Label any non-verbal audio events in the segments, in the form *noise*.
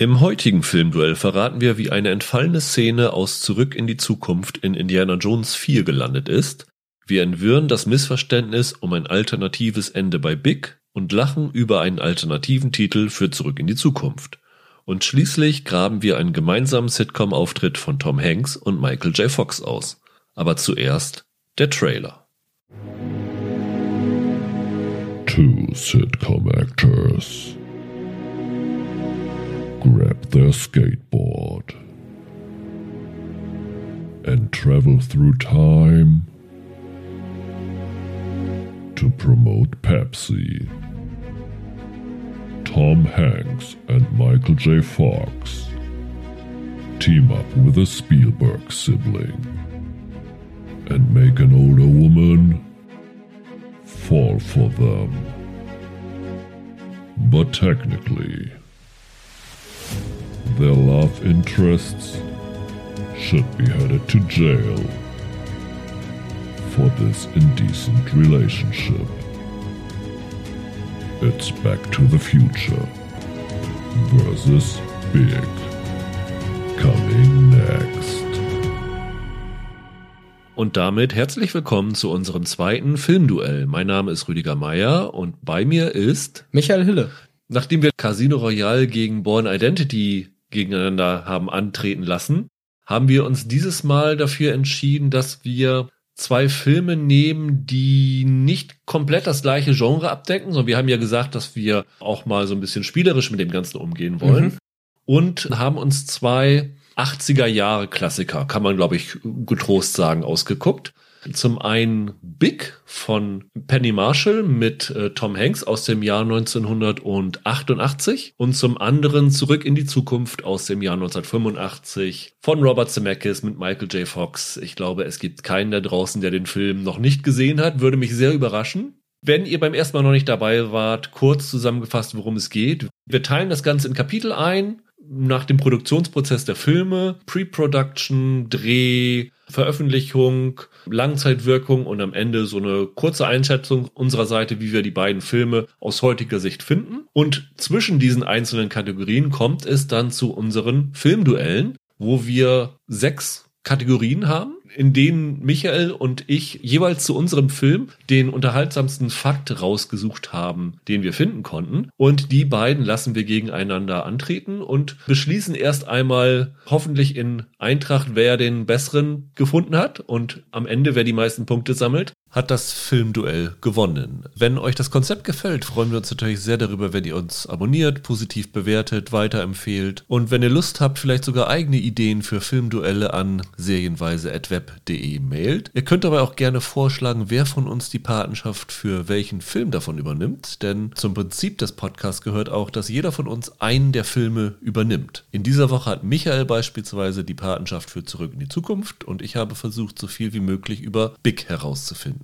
Im heutigen Filmduell verraten wir, wie eine entfallene Szene aus Zurück in die Zukunft in Indiana Jones 4 gelandet ist. Wir entwirren das Missverständnis um ein alternatives Ende bei Big und lachen über einen alternativen Titel für Zurück in die Zukunft. Und schließlich graben wir einen gemeinsamen Sitcom-Auftritt von Tom Hanks und Michael J. Fox aus. Aber zuerst der Trailer. Two sitcom actors grab their skateboard and travel through time to promote Pepsi. Tom Hanks and Michael J. Fox team up with a Spielberg sibling and make an older woman fall for them. But technically, their love interests should be headed to jail for this indecent relationship. It's Back to the Future versus Big. Coming next. Und damit herzlich willkommen zu unserem zweiten Filmduell. Mein Name ist Rüdiger Meier und bei mir ist Michael Hille. Nachdem wir Casino Royale gegen Born Identity gegeneinander haben antreten lassen, haben wir uns dieses Mal dafür entschieden, dass wir zwei Filme nehmen, die nicht komplett das gleiche Genre abdecken, sondern wir haben ja gesagt, dass wir auch mal so ein bisschen spielerisch mit dem Ganzen umgehen wollen Mhm. und haben uns zwei 80er Jahre Klassiker, kann man glaube ich getrost sagen, ausgeguckt. Zum einen Big von Penny Marshall mit äh, Tom Hanks aus dem Jahr 1988 und zum anderen Zurück in die Zukunft aus dem Jahr 1985 von Robert Zemeckis mit Michael J. Fox. Ich glaube, es gibt keinen da draußen, der den Film noch nicht gesehen hat, würde mich sehr überraschen. Wenn ihr beim ersten Mal noch nicht dabei wart, kurz zusammengefasst, worum es geht. Wir teilen das Ganze in Kapitel ein, nach dem Produktionsprozess der Filme, Pre-Production, Dreh, Veröffentlichung, Langzeitwirkung und am Ende so eine kurze Einschätzung unserer Seite, wie wir die beiden Filme aus heutiger Sicht finden. Und zwischen diesen einzelnen Kategorien kommt es dann zu unseren Filmduellen, wo wir sechs Kategorien haben, in denen Michael und ich jeweils zu unserem Film den unterhaltsamsten Fakt rausgesucht haben, den wir finden konnten. Und die beiden lassen wir gegeneinander antreten und beschließen erst einmal hoffentlich in Eintracht, wer den besseren gefunden hat. Und am Ende, wer die meisten Punkte sammelt, hat das Filmduell gewonnen. Wenn euch das Konzept gefällt, freuen wir uns natürlich sehr darüber, wenn ihr uns abonniert, positiv bewertet, weiterempfehlt und wenn ihr Lust habt, vielleicht sogar eigene Ideen für Filmduelle an serienweise.web.de mailt. Ihr könnt aber auch gerne vorschlagen, wer von uns die Patenschaft für welchen Film davon übernimmt, denn zum Prinzip des Podcasts gehört auch, dass jeder von uns einen der Filme übernimmt. In dieser Woche hat Michael beispielsweise die Patenschaft für Zurück in die Zukunft und ich habe versucht, so viel wie möglich über Big herauszufinden.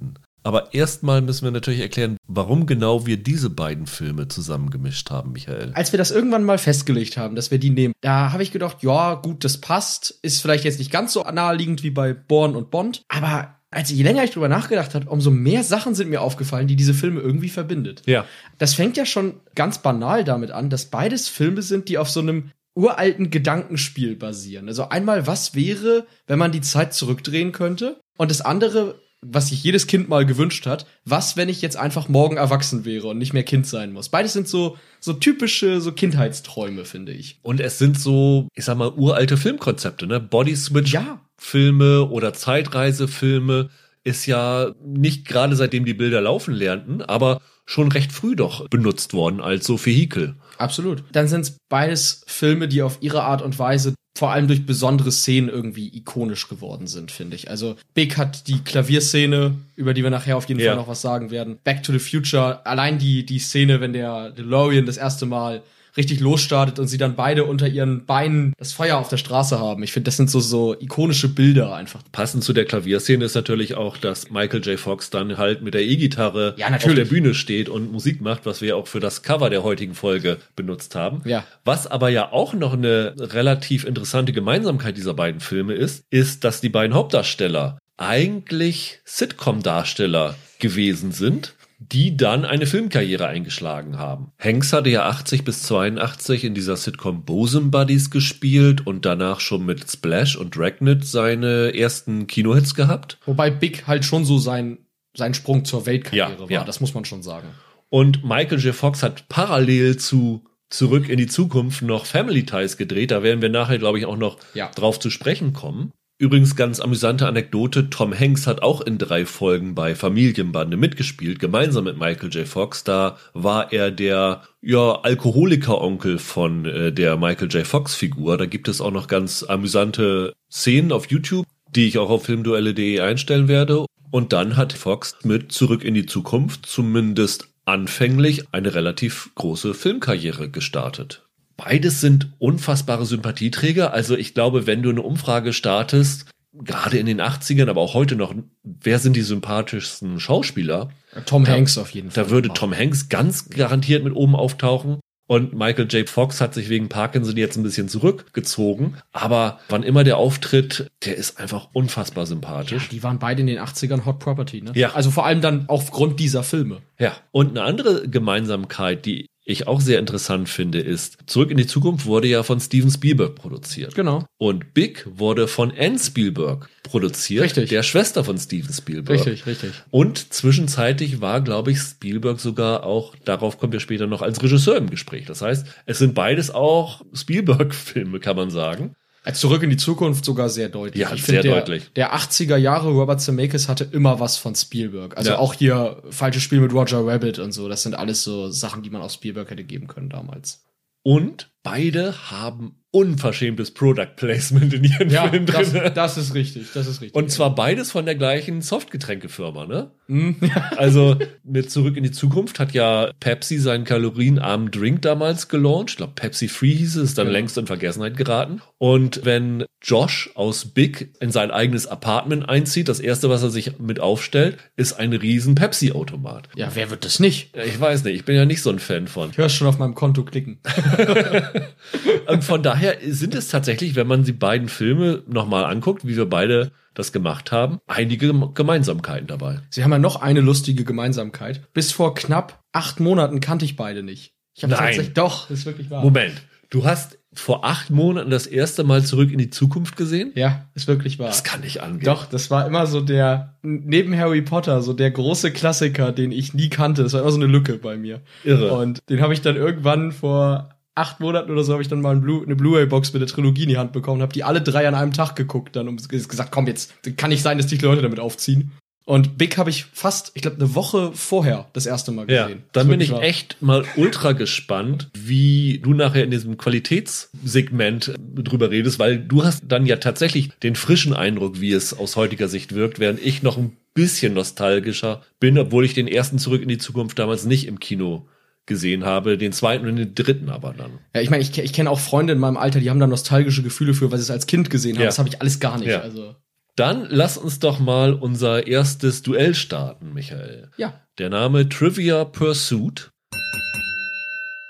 Aber erstmal müssen wir natürlich erklären, warum genau wir diese beiden Filme zusammengemischt haben, Michael. Als wir das irgendwann mal festgelegt haben, dass wir die nehmen, da habe ich gedacht, ja, gut, das passt. Ist vielleicht jetzt nicht ganz so naheliegend wie bei Born und Bond, aber als je länger ich drüber nachgedacht habe, umso mehr Sachen sind mir aufgefallen, die diese Filme irgendwie verbindet. Ja. Das fängt ja schon ganz banal damit an, dass beides Filme sind, die auf so einem uralten Gedankenspiel basieren. Also einmal, was wäre, wenn man die Zeit zurückdrehen könnte? Und das andere, was sich jedes Kind mal gewünscht hat, was, wenn ich jetzt einfach morgen erwachsen wäre und nicht mehr Kind sein muss? Beides sind so, so typische, so Kindheitsträume, finde ich. Und es sind so, ich sag mal, uralte Filmkonzepte, ne? Body Switch Ja. Filme oder Zeitreisefilme ist ja nicht gerade seitdem die Bilder laufen lernten, aber schon recht früh doch benutzt worden als so Vehikel. Absolut. Dann sind es beides Filme, die auf ihre Art und Weise vor allem durch besondere Szenen irgendwie ikonisch geworden sind, finde ich. Also Big hat die Klavierszene, über die wir nachher auf jeden Ja. Fall noch was sagen werden. Back to the Future, allein die, die Szene, wenn der DeLorean das erste Mal richtig losstartet und sie dann beide unter ihren Beinen das Feuer auf der Straße haben. Ich finde, das sind so, so ikonische Bilder einfach. Passend zu der Klavierszene ist natürlich auch, dass Michael J. Fox dann halt mit der E-Gitarre Ja, auf der Bühne steht und Musik macht, was wir auch für das Cover der heutigen Folge benutzt haben. Ja. Was aber ja auch noch eine relativ interessante Gemeinsamkeit dieser beiden Filme ist, ist, dass die beiden Hauptdarsteller eigentlich Sitcom-Darsteller gewesen sind, die dann eine Filmkarriere eingeschlagen haben. Hanks hatte ja 80 bis 82 in dieser Sitcom Bosom Buddies gespielt und danach schon mit Splash und Dragnet seine ersten Kinohits gehabt. Wobei Big halt schon so sein, sein Sprung zur Weltkarriere Ja, war, ja. das muss man schon sagen. Und Michael J. Fox hat parallel zu Zurück in die Zukunft noch Family Ties gedreht. Da werden wir nachher, glaube ich, auch noch Ja. drauf zu sprechen kommen. Übrigens ganz amüsante Anekdote, Tom Hanks hat auch in drei Folgen bei Familienbande mitgespielt, gemeinsam mit Michael J. Fox. Da war er der ja, Alkoholiker-Onkel von äh, der Michael J. Fox-Figur. Da gibt es auch noch ganz amüsante Szenen auf YouTube, die ich auch auf filmduelle.de einstellen werde. Und dann hat Fox mit Zurück in die Zukunft zumindest anfänglich eine relativ große Filmkarriere gestartet. Beides sind unfassbare Sympathieträger. Also ich glaube, wenn du eine Umfrage startest, gerade in den 80ern, aber auch heute noch, wer sind die sympathischsten Schauspieler? Tom Da- Hanks auf jeden Fall. Da würde Tom Hanks ganz garantiert mit oben auftauchen. Und Michael J. Fox hat sich wegen Parkinson jetzt ein bisschen zurückgezogen. Aber wann immer der auftritt, der ist einfach unfassbar ja, sympathisch. die waren beide in den 80ern Hot Property, ne? Ja. Also vor allem dann aufgrund dieser Filme. Ja. Und eine andere Gemeinsamkeit, die ich auch sehr interessant finde, ist, Zurück in die Zukunft wurde ja von Steven Spielberg produziert. Genau. Und Big wurde von Anne Spielberg produziert. Richtig. Der Schwester von Steven Spielberg. Richtig, richtig. Und zwischenzeitlich war, glaube ich, Spielberg sogar auch, darauf kommen wir später noch, als Regisseur im Gespräch. Das heißt, es sind beides auch Spielberg-Filme, kann man sagen. Als Zurück in die Zukunft sogar sehr deutlich. Ja, ich sehr find, der, deutlich. Der 80er Jahre Robert Zemeckis hatte immer was von Spielberg. Also Ja. auch hier falsches Spiel mit Roger Rabbit und so. Das sind alles so Sachen, die man aus Spielberg hätte geben können damals. Und beide haben unverschämtes Product Placement in ihren Filmen das, drin. das ist richtig. Das ist richtig. Und zwar beides von der gleichen Softgetränkefirma, ne? Hm, *laughs* Also mit Zurück in die Zukunft hat ja Pepsi seinen kalorienarmen Drink damals gelauncht. Ich glaube, Pepsi Free hieß es, ist dann Genau. längst in Vergessenheit geraten. Und wenn Josh aus Big in sein eigenes Apartment einzieht, das erste, was er sich mit aufstellt, ist ein riesen Pepsi-Automat. ja, wer wird das nicht? Ich weiß nicht, ich bin ja nicht so ein Fan von. Ich höre schon auf meinem Konto klicken. *laughs* *laughs* Und von daher sind es tatsächlich, wenn man die beiden Filme nochmal anguckt, wie wir beide das gemacht haben, einige Gemeinsamkeiten dabei. Sie haben ja noch eine lustige Gemeinsamkeit. Bis vor knapp acht Monaten kannte ich beide nicht. Ich habe tatsächlich doch, ist wirklich wahr. Moment, du hast vor acht Monaten das erste Mal zurück in die Zukunft gesehen? Ja, ist wirklich wahr. Das kann nicht angehen. Doch, das war immer so der, neben Harry Potter, so der große Klassiker, den ich nie kannte. Das war immer so eine Lücke bei mir. Irre. Und den habe ich dann irgendwann vor acht Monaten oder so habe ich dann mal ein Blu eine Blu-ray-Box mit der Trilogie in die Hand bekommen, habe die alle drei an einem Tag geguckt, dann um gesagt, komm jetzt, kann nicht sein, dass die Leute damit aufziehen. Und Big habe ich fast, ich glaube, eine Woche vorher das erste Mal ja, gesehen. dann Das bin ich wirklich echt mal ultra gespannt, wie du nachher in diesem Qualitätssegment drüber redest, weil du hast dann ja tatsächlich den frischen Eindruck, wie es aus heutiger Sicht wirkt, während ich noch ein bisschen nostalgischer bin, obwohl ich den ersten Zurück in die Zukunft damals nicht im Kino gesehen habe, den zweiten und den dritten aber dann. Ja, ich meine, ich, ich kenne auch Freunde in meinem Alter, die haben da nostalgische Gefühle für, weil sie es als Kind gesehen haben. Ja. Das habe ich alles gar nicht. Ja. Also, Dann lass uns doch mal unser erstes Duell starten, Michael. ja. Der Name Trivia Pursuit.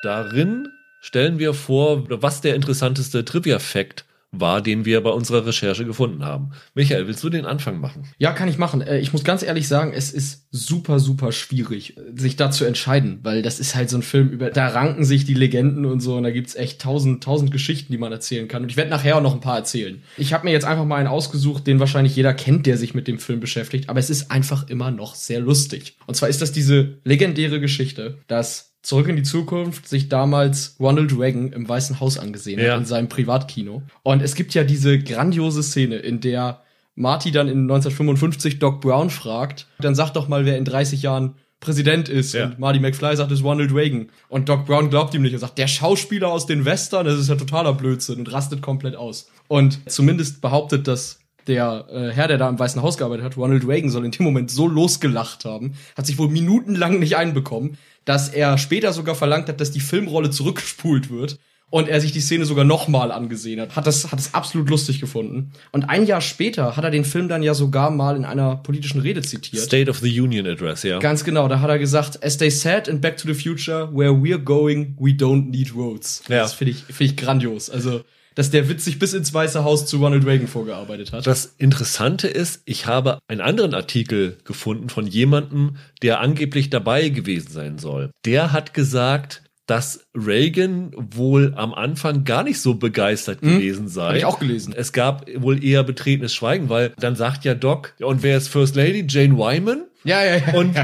Darin stellen wir vor, was der interessanteste Trivia-Fact war, den wir bei unserer Recherche gefunden haben. Michael, willst du den Anfang machen? Ja, kann ich machen. Äh, Ich muss ganz ehrlich sagen, es ist super, super schwierig, äh, sich da zu entscheiden, weil das ist halt so ein Film über, da ranken sich die Legenden und so und da gibt's echt tausend, tausend Geschichten, die man erzählen kann. Und ich werde nachher auch noch ein paar erzählen. Ich habe mir jetzt einfach mal einen ausgesucht, den wahrscheinlich jeder kennt, der sich mit dem Film beschäftigt, aber es ist einfach immer noch sehr lustig. Und zwar ist das diese legendäre Geschichte, dass Zurück in die Zukunft sich damals Ronald Reagan im Weißen Haus angesehen Ja. hat in seinem Privatkino. Und es gibt ja diese grandiose Szene, in der Marty dann in 1955 Doc Brown fragt, dann sag doch mal, wer in 30 Jahren Präsident ist. Ja. Und Marty McFly sagt, es ist Ronald Reagan. Und Doc Brown glaubt ihm nicht und sagt, der Schauspieler aus den Western, das ist ja totaler Blödsinn und rastet komplett aus. Und zumindest behauptet das der äh, Herr, der da im Weißen Haus gearbeitet hat, Ronald Reagan, soll in dem Moment so losgelacht haben, hat sich wohl minutenlang nicht einbekommen, dass er später sogar verlangt hat, dass die Filmrolle zurückgespult wird und er sich die Szene sogar nochmal angesehen hat. Hat das, hat es absolut lustig gefunden. Und ein Jahr später hat er den Film dann ja sogar mal in einer politischen Rede zitiert. State of the Union Address, ja. Ganz genau, da hat er gesagt, as they said in Back to the Future, where we're going, we don't need roads. Ja. Das finde ich, finde ich grandios. Also, dass der witzig bis ins Weiße Haus zu Ronald Reagan vorgearbeitet hat. Das Interessante ist, ich habe einen anderen Artikel gefunden von jemandem, der angeblich dabei gewesen sein soll. Der hat gesagt, dass Reagan wohl am Anfang gar nicht so begeistert Hm, gewesen sei. Hab ich auch gelesen. Es gab wohl eher betretenes Schweigen, weil dann sagt ja Doc, ja, und wer ist First Lady? Jane Wyman? Ja, ja, ja. Und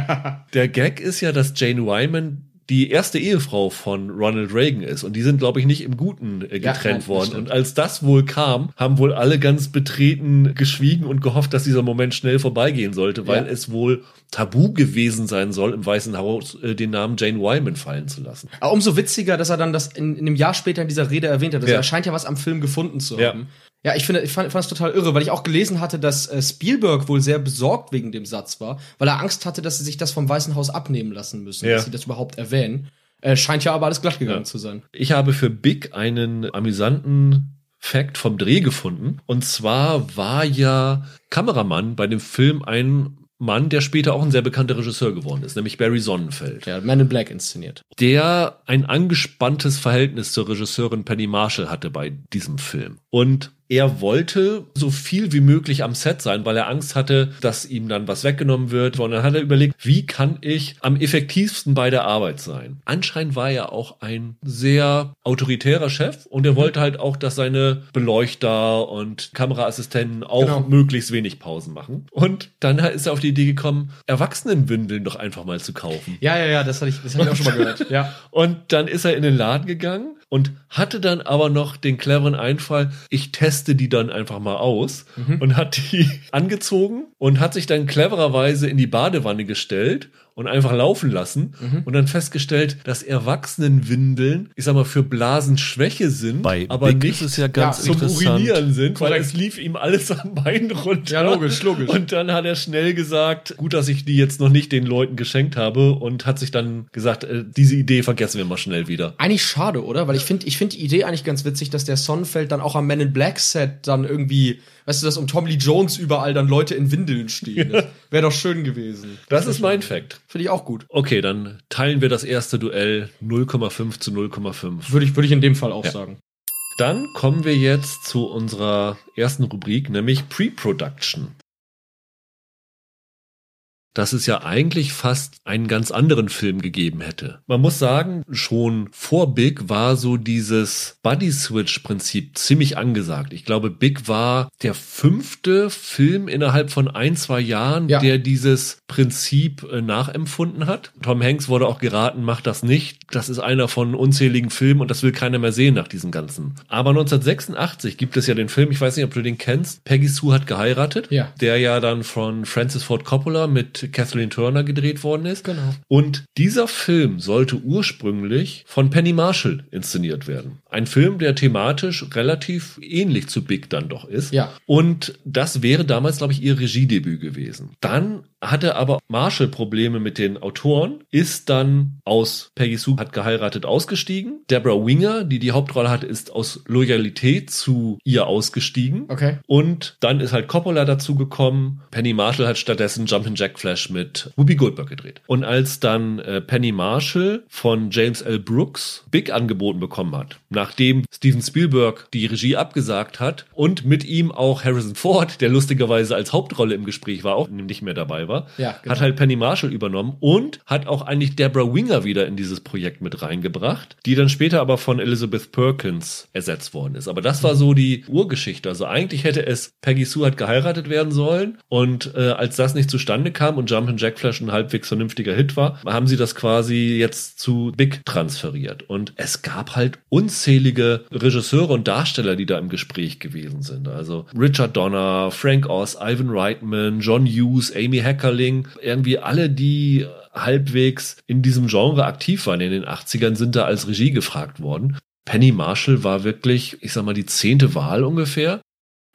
der Gag ist ja, dass Jane Wyman die erste Ehefrau von Ronald Reagan ist. Und die sind, glaube ich, nicht im Guten äh, Ja, getrennt das worden. Und als das wohl kam, haben wohl alle ganz betreten geschwiegen und gehofft, dass dieser Moment schnell vorbeigehen sollte, weil Ja. es wohl tabu gewesen sein soll, im Weißen Haus äh, den Namen Jane Wyman fallen zu lassen. Aber umso witziger, dass er dann das in, in einem Jahr später in dieser Rede erwähnt hat. Also Ja. er scheint ja was am Film gefunden zu Ja. haben. Ja, ich finde, ich fand, es total irre, weil ich auch gelesen hatte, dass äh, Spielberg wohl sehr besorgt wegen dem Satz war, weil er Angst hatte, dass sie sich das vom Weißen Haus abnehmen lassen müssen, Ja. dass sie das überhaupt erwähnen. Äh, scheint ja aber alles glatt gegangen Ja. zu sein. Ich habe für Big einen amüsanten Fact vom Dreh gefunden. Und zwar war ja Kameramann bei dem Film ein Mann, der später auch ein sehr bekannter Regisseur geworden ist, nämlich Barry Sonnenfeld. Der hat Man in Black inszeniert. der ein angespanntes Verhältnis zur Regisseurin Penny Marshall hatte bei diesem Film. Und er wollte so viel wie möglich am Set sein, weil er Angst hatte, dass ihm dann was weggenommen wird. Und dann hat er überlegt, wie kann ich am effektivsten bei der Arbeit sein? Anscheinend war er auch ein sehr autoritärer Chef und er wollte halt auch, dass seine Beleuchter und Kameraassistenten auch Genau. möglichst wenig Pausen machen. Und dann ist er auf die Idee gekommen, Erwachsenenwindeln doch einfach mal zu kaufen. Ja, ja, ja, das hatte ich, das hatte ich auch schon mal gehört. Ja. *laughs* Und dann ist er in den Laden gegangen und hatte dann aber noch den cleveren Einfall, ich teste die dann einfach mal aus und hat die *laughs* angezogen und hat sich dann clevererweise in die Badewanne gestellt und einfach laufen lassen und dann festgestellt, dass Erwachsenenwindeln, ich sag mal, für Blasenschwäche sind, Bei aber Big nicht ist ja ganz Ja, zum interessant. Urinieren sind, weil Korrekt. es lief ihm alles am Bein runter. Ja, logisch, logisch. Und dann hat er schnell gesagt, gut, dass ich die jetzt noch nicht den Leuten geschenkt habe und hat sich dann gesagt, äh, diese Idee vergessen wir mal schnell wieder. Eigentlich schade, oder? Weil ich finde ich finde die Idee eigentlich ganz witzig, dass der Sonnenfeld dann auch am Men in Black Set dann irgendwie, weißt du, dass um Tom Lee Jones überall dann Leute in Windeln stehen. Das Wäre doch schön gewesen. Das ist mein Fact. Finde ich auch gut. Okay, dann teilen wir das erste Duell 0,5 zu 0,5. Würde ich, würde ich in dem Fall auch Ja. sagen. Dann kommen wir jetzt zu unserer ersten Rubrik, nämlich Pre-Production. Dass es ja eigentlich fast einen ganz anderen Film gegeben hätte. Man muss sagen, schon vor Big war so dieses Buddy-Switch-Prinzip ziemlich angesagt. Ich glaube, Big war der fünfte Film innerhalb von ein, zwei Jahren, Ja. der dieses Prinzip äh, nachempfunden hat. Tom Hanks wurde auch geraten, macht das nicht. Das ist einer von unzähligen Filmen und das will keiner mehr sehen nach diesem Ganzen. Aber 1986 gibt es ja den Film, ich weiß nicht, ob du den kennst, Peggy Sue hat geheiratet, Ja. der ja dann von Francis Ford Coppola mit Kathleen Turner gedreht worden ist. Genau. Und dieser Film sollte ursprünglich von Penny Marshall inszeniert werden. Ein Film, der thematisch relativ ähnlich zu Big dann doch ist. Ja. Und das wäre damals, glaube ich, ihr Regiedebüt gewesen. Dann hatte aber Marshall Probleme mit den Autoren, ist dann aus Peggy Sue hat geheiratet ausgestiegen. Deborah Winger, die die Hauptrolle hatte, ist aus Loyalität zu ihr ausgestiegen. Okay. Und dann ist halt Coppola dazu gekommen. Penny Marshall hat stattdessen Jumpin' Jack Flash mit Whoopi Goldberg gedreht. Und als dann äh, Penny Marshall von James L. Brooks Big angeboten bekommen hat, nachdem Steven Spielberg die Regie abgesagt hat und mit ihm auch Harrison Ford, der lustigerweise als Hauptrolle im Gespräch war, auch nicht mehr dabei war, Ja, genau. hat halt Penny Marshall übernommen und hat auch eigentlich Deborah Winger wieder in dieses Projekt mit reingebracht, die dann später aber von Elizabeth Perkins ersetzt worden ist. Aber das war so die Urgeschichte. Also eigentlich hätte es Peggy Sue hat geheiratet werden sollen und äh, als das nicht zustande kam und Jumpin' Jack Flash ein halbwegs vernünftiger Hit war, haben sie das quasi jetzt zu Big transferiert. Und es gab halt unzählige Regisseure und Darsteller, die da im Gespräch gewesen sind. Also Richard Donner, Frank Oz, Ivan Reitman, John Hughes, Amy Heckerling, irgendwie alle, die halbwegs in diesem Genre aktiv waren in den 80ern, sind da als Regie gefragt worden. Penny Marshall war wirklich, ich sag mal, die zehnte Wahl ungefähr.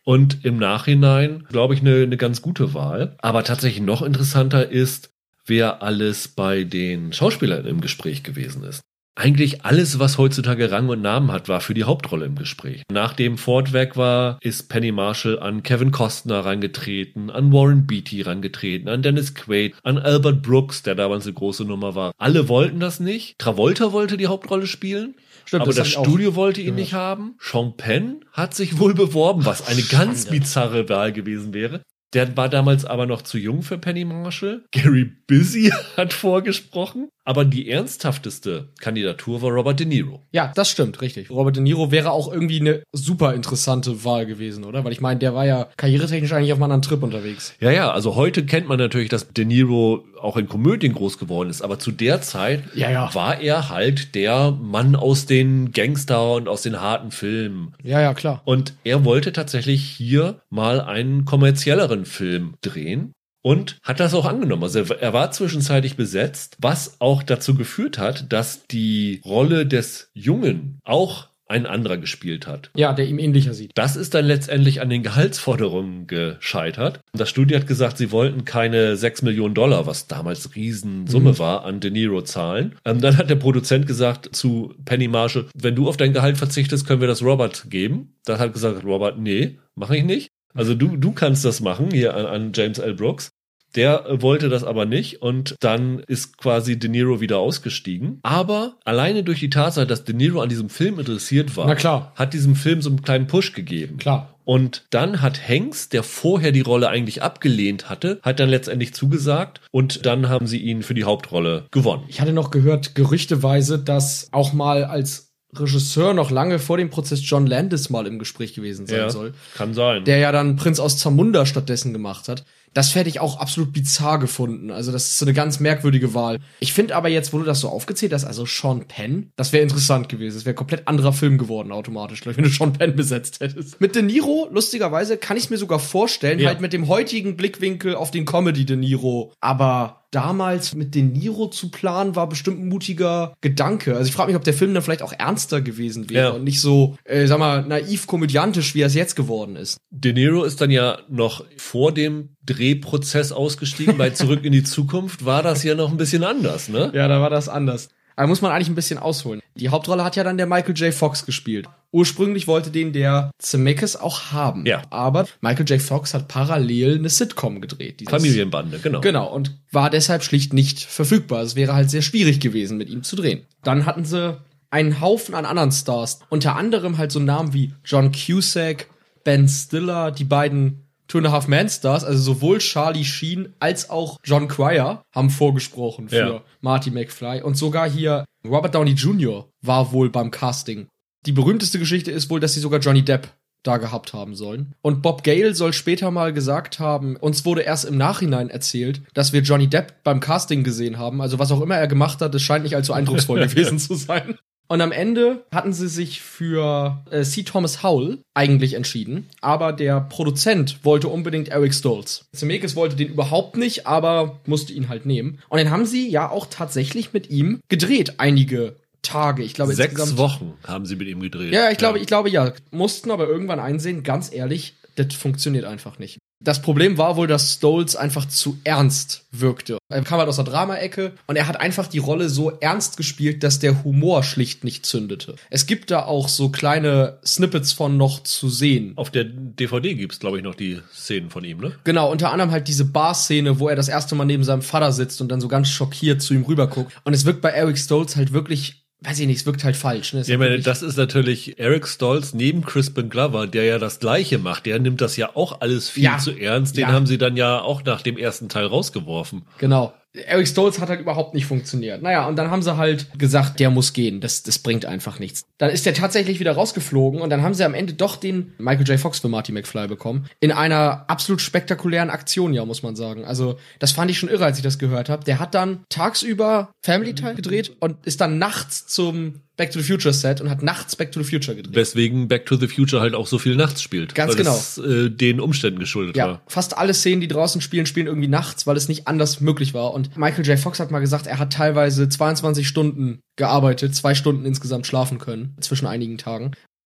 Und im Nachhinein, glaube ich, eine, eine ganz gute Wahl. Aber tatsächlich noch interessanter ist, wer alles bei den Schauspielern im Gespräch gewesen ist. Eigentlich alles, was heutzutage Rang und Namen hat, war für die Hauptrolle im Gespräch. Nachdem Ford weg war, ist Penny Marshall an Kevin Costner rangetreten, an Warren Beatty rangetreten, an Dennis Quaid, an Albert Brooks, der damals eine große Nummer war. Alle wollten das nicht. Travolta wollte die Hauptrolle spielen. Stimmt, aber das das, Studio wollte ihn gehört. nicht haben. Sean Penn hat sich wohl beworben, was eine ganz Schande. bizarre Wahl gewesen wäre. Der war damals aber noch zu jung für Penny Marshall. Gary Busy *laughs* hat vorgesprochen. Aber die ernsthafteste Kandidatur war Robert De Niro. Ja, das stimmt, richtig. Robert De Niro wäre auch irgendwie eine super interessante Wahl gewesen, oder? Weil ich meine, der war ja karrieretechnisch eigentlich auf einem anderen Trip unterwegs. Ja, ja, also heute kennt man natürlich, dass De Niro auch in Komödien groß geworden ist, aber zu der Zeit Ja, ja. war er halt der Mann aus den Gangster und aus den harten Filmen. Ja, ja, klar. Und er wollte tatsächlich hier mal einen kommerzielleren Film drehen. Und hat das auch angenommen. Also er- war zwischenzeitlich besetzt, was auch dazu geführt hat, dass die Rolle des Jungen auch ein anderer gespielt hat. Ja, der ihm ähnlicher sieht. Das ist dann letztendlich an den Gehaltsforderungen gescheitert. Das Studio hat gesagt, sie wollten keine 6 Millionen Dollar, was damals Riesensumme war, an De Niro zahlen. Ähm, dann hat der Produzent gesagt zu Penny Marshall, wenn du auf dein Gehalt verzichtest, können wir das Robert geben. Dann hat gesagt Robert, nee, mache ich nicht. Also du, du kannst das machen hier an, an James L. Brooks. Der äh, wollte das aber nicht und dann ist quasi De Niro wieder ausgestiegen. Aber alleine durch die Tatsache, dass De Niro an diesem Film interessiert war, Na klar. hat diesem Film so einen kleinen Push gegeben. Klar. Und dann hat Hanks, der vorher die Rolle eigentlich abgelehnt hatte, hat dann letztendlich zugesagt und dann haben sie ihn für die Hauptrolle gewonnen. Ich hatte noch gehört, gerüchteweise, dass auch mal als Regisseur noch lange vor dem Prozess John Landis mal im Gespräch gewesen sein soll. kann sein. Der ja dann Prinz aus Zamunda stattdessen gemacht hat. Das hätte ich auch absolut bizarr gefunden. Also, das ist so eine ganz merkwürdige Wahl. Ich finde aber jetzt, wo du das so aufgezählt hast, also Sean Penn, das wäre interessant gewesen. Das wäre komplett anderer Film geworden, automatisch, glaub ich, wenn du Sean Penn besetzt hättest. Mit De Niro, lustigerweise, kann ich mir sogar vorstellen, Ja. halt mit dem heutigen Blickwinkel auf den Comedy De Niro. Aber damals mit De Niro zu planen, war bestimmt ein mutiger Gedanke. Also ich frage mich, ob der Film dann vielleicht auch ernster gewesen wäre Ja. und nicht so, äh, sag mal, naiv komödiantisch, wie er es jetzt geworden ist. De Niro ist dann ja noch vor dem Drehprozess ausgestiegen. Bei *laughs* Zurück in die Zukunft war das ja noch ein bisschen anders, ne? Ja, da war das anders. Da muss man eigentlich ein bisschen ausholen. Die Hauptrolle hat ja dann der Michael J. Fox gespielt. Ursprünglich wollte den der Zemeckis auch haben. Ja. Aber Michael J. Fox hat parallel eine Sitcom gedreht. Familienbande, genau. Genau, und war deshalb schlicht nicht verfügbar. Es wäre halt sehr schwierig gewesen, mit ihm zu drehen. Dann hatten sie einen Haufen an anderen Stars. Unter anderem halt so Namen wie John Cusack, Ben Stiller, die beiden Two and a Half Man Stars, also sowohl Charlie Sheen als auch John Cryer haben vorgesprochen für Ja. Marty McFly. Und sogar hier Robert Downey Jr. war wohl beim Casting. Die berühmteste Geschichte ist wohl, dass sie sogar Johnny Depp da gehabt haben sollen. Und Bob Gale soll später mal gesagt haben, uns wurde erst im Nachhinein erzählt, dass wir Johnny Depp beim Casting gesehen haben. Also was auch immer er gemacht hat, das scheint nicht allzu eindrucksvoll *laughs* gewesen zu sein. Und am Ende hatten sie sich für äh, C. Thomas Howell eigentlich entschieden, aber der Produzent wollte unbedingt Eric Stoltz. Zemeckis wollte den überhaupt nicht, aber musste ihn halt nehmen. Und den haben sie ja auch tatsächlich mit ihm gedreht, einige Tage. Ich glaube Sechs Wochen haben sie mit ihm gedreht. ja, ich glaube, ich glaube ja. Mussten aber irgendwann einsehen, ganz ehrlich, das funktioniert einfach nicht. Das Problem war wohl, dass Stolz einfach zu ernst wirkte. Er kam halt aus der Drama-Ecke und er hat einfach die Rolle so ernst gespielt, dass der Humor schlicht nicht zündete. Es gibt da auch so kleine Snippets von noch zu sehen. Auf der DVD gibt's, glaube ich, noch die Szenen von ihm, ne? Genau, unter anderem halt diese Bar-Szene, wo er das erste Mal neben seinem Vater sitzt und dann so ganz schockiert zu ihm rüberguckt. Und es wirkt bei Eric Stolz halt wirklich, weiß ich nicht, es wirkt halt falsch. Ne? Ja, meine, das ist natürlich Eric Stolz neben Crispin Glover, der ja das Gleiche macht. Der nimmt das ja auch alles viel Ja. zu ernst. Den Ja. haben sie dann ja auch nach dem ersten Teil rausgeworfen. Genau. Eric Stolz hat halt überhaupt nicht funktioniert. Naja, und dann haben sie halt gesagt, der muss gehen. Das, das bringt einfach nichts. Dann ist der tatsächlich wieder rausgeflogen und dann haben sie am Ende doch den Michael J. Fox für Marty McFly bekommen. In einer absolut spektakulären Aktion, ja, muss man sagen. Also, das fand ich schon irre, als ich das gehört habe. Der hat dann tagsüber Family Time gedreht und ist dann nachts zum Back to the Future Set und hat nachts Back to the Future gedreht. Weswegen Back to the Future halt auch so viel nachts spielt. Ganz weil genau. Das, äh, den Umständen geschuldet Ja, war. fast alle Szenen, die draußen spielen, spielen irgendwie nachts, weil es nicht anders möglich war. Und Michael J. Fox hat mal gesagt, er hat teilweise 22 Stunden gearbeitet, zwei Stunden insgesamt schlafen können, zwischen einigen Tagen.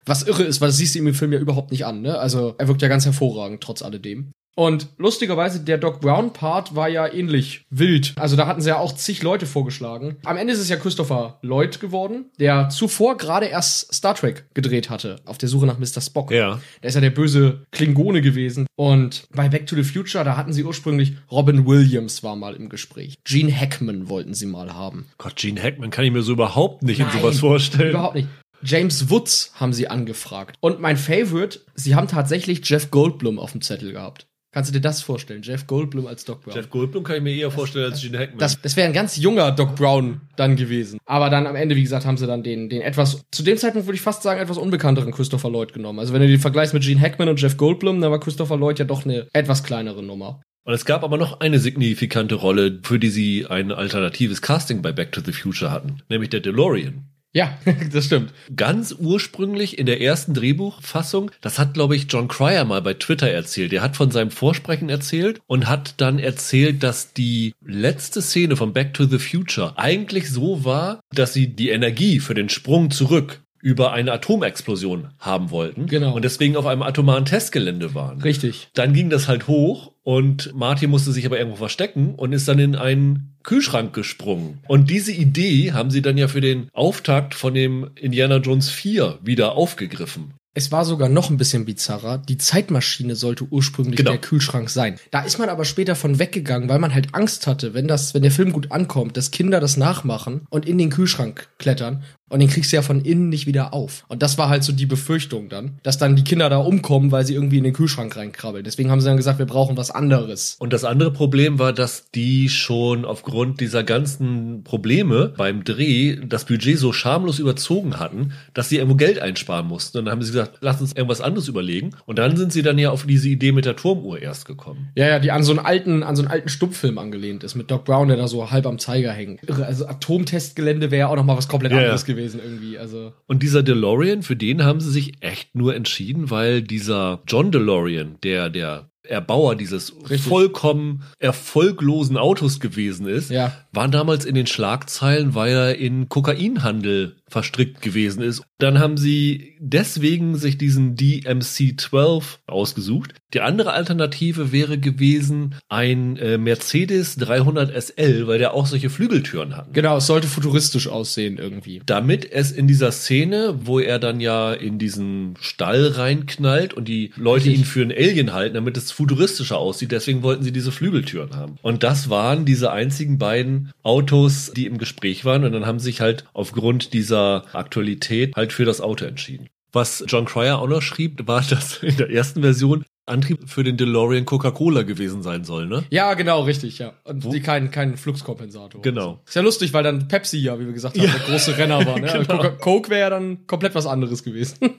Was irre ist, weil das siehst du ihm im Film ja überhaupt nicht an, ne? Also er wirkt ja ganz hervorragend, trotz alledem. Und lustigerweise, der Doc Brown-Part war ja ähnlich wild. Also da hatten sie ja auch zig Leute vorgeschlagen. Am Ende ist es ja Christopher Lloyd geworden, der zuvor gerade erst Star Trek gedreht hatte, auf der Suche nach Mr. Spock. Ja. Der ist ja der böse Klingone gewesen. Und bei Back to the Future, da hatten sie ursprünglich Robin Williams war mal im Gespräch. Gene Hackman wollten sie mal haben. Gott, Gene Hackman kann ich mir so überhaupt nicht in Nein, sowas vorstellen. Überhaupt nicht. James Woods haben sie angefragt. Und mein Favorite, sie haben tatsächlich Jeff Goldblum auf dem Zettel gehabt. Kannst du dir das vorstellen? Jeff Goldblum als Doc Brown. Jeff Goldblum kann ich mir eher vorstellen als Gene Hackman. Das, das wäre ein ganz junger Doc Brown dann gewesen. Aber dann am Ende, wie gesagt, haben sie dann den, den etwas, zu dem Zeitpunkt würde ich fast sagen, etwas unbekannteren Christopher Lloyd genommen. Also wenn du den vergleichst mit Gene Hackman und Jeff Goldblum, dann war Christopher Lloyd ja doch eine etwas kleinere Nummer. Und es gab aber noch eine signifikante Rolle, für die sie ein alternatives Casting bei Back to the Future hatten, nämlich der DeLorean. Ja, *laughs* das stimmt. Ganz ursprünglich in der ersten Drehbuchfassung, das hat, glaube ich, John Cryer mal bei Twitter erzählt. Er hat von seinem Vorsprechen erzählt und hat dann erzählt, dass die letzte Szene von Back to the Future eigentlich so war, dass sie die Energie für den Sprung zurück über eine Atomexplosion haben wollten. Genau. Und deswegen auf einem atomaren Testgelände waren. Richtig. Dann ging das halt hoch und Marty musste sich aber irgendwo verstecken und ist dann in einen Kühlschrank gesprungen. Und diese Idee haben sie dann ja für den Auftakt von dem Indiana Jones 4 wieder aufgegriffen. Es war sogar noch ein bisschen bizarrer. Die Zeitmaschine sollte ursprünglich Genau. der Kühlschrank sein. Da ist man aber später von weggegangen, weil man halt Angst hatte, wenn das, wenn der Film gut ankommt, dass Kinder das nachmachen und in den Kühlschrank klettern und den kriegst du ja von innen nicht wieder auf. Und das war halt so die Befürchtung dann, dass dann die Kinder da umkommen, weil sie irgendwie in den Kühlschrank reinkrabbeln. Deswegen haben sie dann gesagt, wir brauchen was anderes. Und das andere Problem war, dass die schon aufgrund dieser ganzen Probleme beim Dreh das Budget so schamlos überzogen hatten, dass sie irgendwo Geld einsparen mussten. Und dann haben sie gesagt, lass uns irgendwas anderes überlegen. Und dann sind sie dann ja auf diese Idee mit der Turmuhr erst gekommen. Ja, ja, die an so einen alten, an so einen alten Stummfilm angelehnt ist, mit Doc Brown, der da so halb am Zeiger hängt. Also Atomtestgelände wäre ja auch noch mal was komplett Ja, ja. anderes gewesen irgendwie. Also Und dieser DeLorean, für den haben sie sich echt nur entschieden, weil dieser John DeLorean, der der Erbauer dieses Richtig. vollkommen erfolglosen Autos gewesen ist, Ja. war damals in den Schlagzeilen, weil er in Kokainhandel verstrickt gewesen ist. Dann haben sie deswegen sich diesen DMC-12 ausgesucht. Die andere Alternative wäre gewesen ein äh, Mercedes 300 SL, weil der auch solche Flügeltüren hat Genau, es sollte futuristisch aussehen irgendwie. damit es in dieser Szene, wo er dann ja in diesen Stall reinknallt und die Leute Richtig. ihn für einen Alien halten, damit es futuristischer aussieht, deswegen wollten sie diese Flügeltüren haben. Und das waren diese einzigen beiden Autos, die im Gespräch waren und dann haben sich halt aufgrund dieser Aktualität halt für das Auto entschieden. Was John Cryer auch noch schrieb, war, *laughs* dass in der ersten Version Antrieb für den DeLorean Coca-Cola gewesen sein soll, ne? Ja, genau, richtig, ja. Und Wo? die kein, kein Fluxkompensator. Genau. Ist ja lustig, weil dann Pepsi ja, wie wir gesagt haben, Ja. der große Renner war. Ne? *laughs* Genau. Coke wäre ja dann komplett was anderes gewesen. *laughs*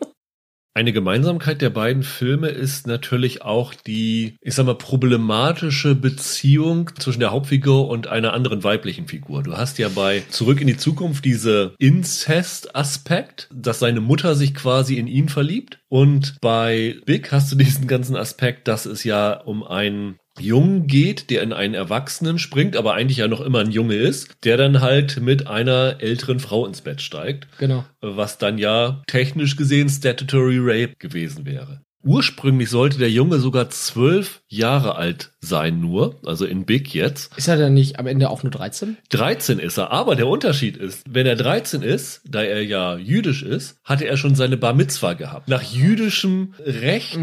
Eine Gemeinsamkeit der beiden Filme ist natürlich auch die, ich sag mal, problematische Beziehung zwischen der Hauptfigur und einer anderen weiblichen Figur. Du hast ja bei Zurück in die Zukunft diese Inzest-Aspekt, dass seine Mutter sich quasi in ihn verliebt. Und bei Big hast du diesen ganzen Aspekt, dass es ja um einen Jungen geht, der in einen Erwachsenen springt, aber eigentlich ja noch immer ein Junge ist, der dann halt mit einer älteren Frau ins Bett steigt genau. was dann ja technisch gesehen Statutory Rape gewesen wäre. Ursprünglich sollte der Junge sogar zwölf Jahre alt sein nur, also in Big jetzt. Ist er dann nicht am Ende auch nur 13? 13 ist er, aber der Unterschied ist, wenn er 13 ist, da er ja jüdisch ist, hatte er schon seine Bar Mitzwa gehabt. Nach jüdischem Recht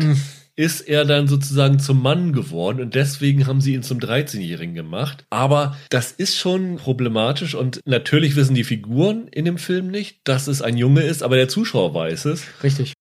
ist er dann sozusagen zum Mann geworden und deswegen haben sie ihn zum 13-Jährigen gemacht. Aber das ist schon problematisch und natürlich wissen die Figuren in dem Film nicht, dass es ein Junge ist, aber der Zuschauer weiß es. Richtig.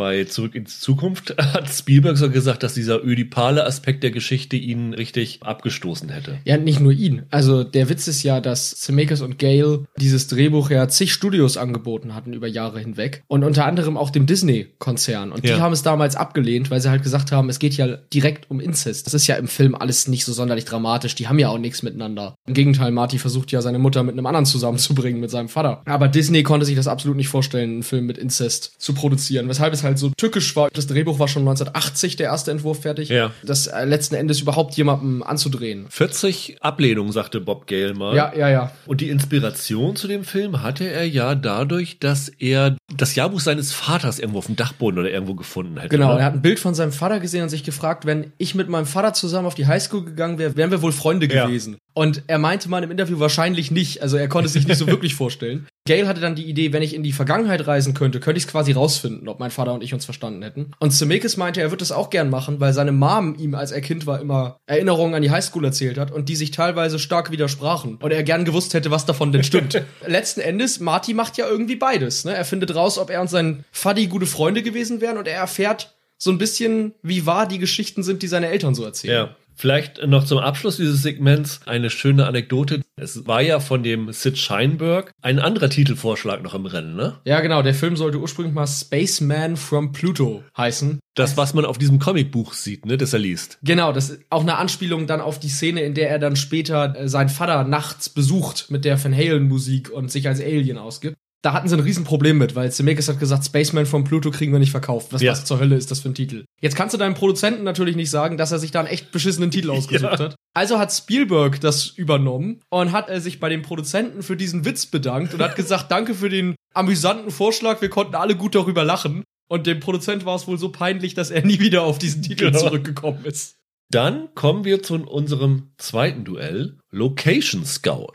Bei Zurück in die Zukunft *laughs* hat Spielberg so gesagt, dass dieser ödipale Aspekt der Geschichte ihn richtig abgestoßen hätte. Ja, nicht nur ihn. Also der Witz ist ja, dass Zemeckis und Gale dieses Drehbuch ja zig Studios angeboten hatten über Jahre hinweg und unter anderem auch dem Disney-Konzern. Und Ja. die haben es damals abgelehnt, weil sie halt gesagt haben, es geht ja direkt um Inzest. Das ist ja im Film alles nicht so sonderlich dramatisch. Die haben ja auch nichts miteinander. Im Gegenteil, Marty versucht ja seine Mutter mit einem anderen zusammenzubringen, mit seinem Vater. Aber Disney konnte sich das absolut nicht vorstellen, einen Film mit Inzest zu produzieren. Weshalb es halt so tückisch war. Das Drehbuch war schon 1980, der erste Entwurf fertig. Ja. Das äh, letzten Endes überhaupt jemandem anzudrehen. 40 Ablehnungen, sagte Bob Gale mal. Ja, ja, ja. Und die Inspiration zu dem Film hatte er ja dadurch, dass er das Jahrbuch seines Vaters irgendwo auf dem Dachboden oder irgendwo gefunden hätte. Genau, ne? er hat ein Bild von seinem Vater gesehen und sich gefragt, wenn ich mit meinem Vater zusammen auf die Highschool gegangen wäre, wären wir wohl Freunde Ja. gewesen. Und er meinte mal im Interview wahrscheinlich nicht, also er konnte sich nicht so *laughs* wirklich vorstellen. Gail hatte dann die Idee, wenn ich in die Vergangenheit reisen könnte, könnte ich es quasi rausfinden, ob mein Vater und ich uns verstanden hätten. Und Zemeckis meinte, er würde das auch gern machen, weil seine Mom ihm, als er Kind war, immer Erinnerungen an die Highschool erzählt hat und die sich teilweise stark widersprachen. Und er gern gewusst hätte, was davon denn stimmt. *laughs* Letzten Endes, Marty macht ja irgendwie beides. Ne? Er findet raus, ob er und sein Fuddy gute Freunde gewesen wären und er erfährt so ein bisschen, wie wahr die Geschichten sind, die seine Eltern so erzählen. Ja. Vielleicht noch zum Abschluss dieses Segments eine schöne Anekdote. Es war ja von dem Sid Sheinberg ein anderer Titelvorschlag noch im Rennen, ne? Ja, genau. Der Film sollte ursprünglich mal Spaceman from Pluto heißen. Das, was man auf diesem Comicbuch sieht, ne, das er liest. Genau, das ist auch eine Anspielung dann auf die Szene, in der er dann später äh, seinen Vater nachts besucht mit der Van Halen Musik und sich als Alien ausgibt. Da hatten sie ein Riesenproblem mit, weil Zemeckis hat gesagt, Spaceman von Pluto kriegen wir nicht verkauft. Was, Ja. was zur Hölle ist das für ein Titel? Jetzt kannst du deinem Produzenten natürlich nicht sagen, dass er sich da einen echt beschissenen Titel *laughs* ausgesucht Ja. hat. Also hat Spielberg das übernommen und hat er sich bei dem Produzenten für diesen Witz bedankt und hat gesagt, *laughs* danke für den amüsanten Vorschlag, wir konnten alle gut darüber lachen. Und dem Produzent war es wohl so peinlich, dass er nie wieder auf diesen Titel Genau. zurückgekommen ist. Dann kommen wir zu unserem zweiten Duell, Location Scout.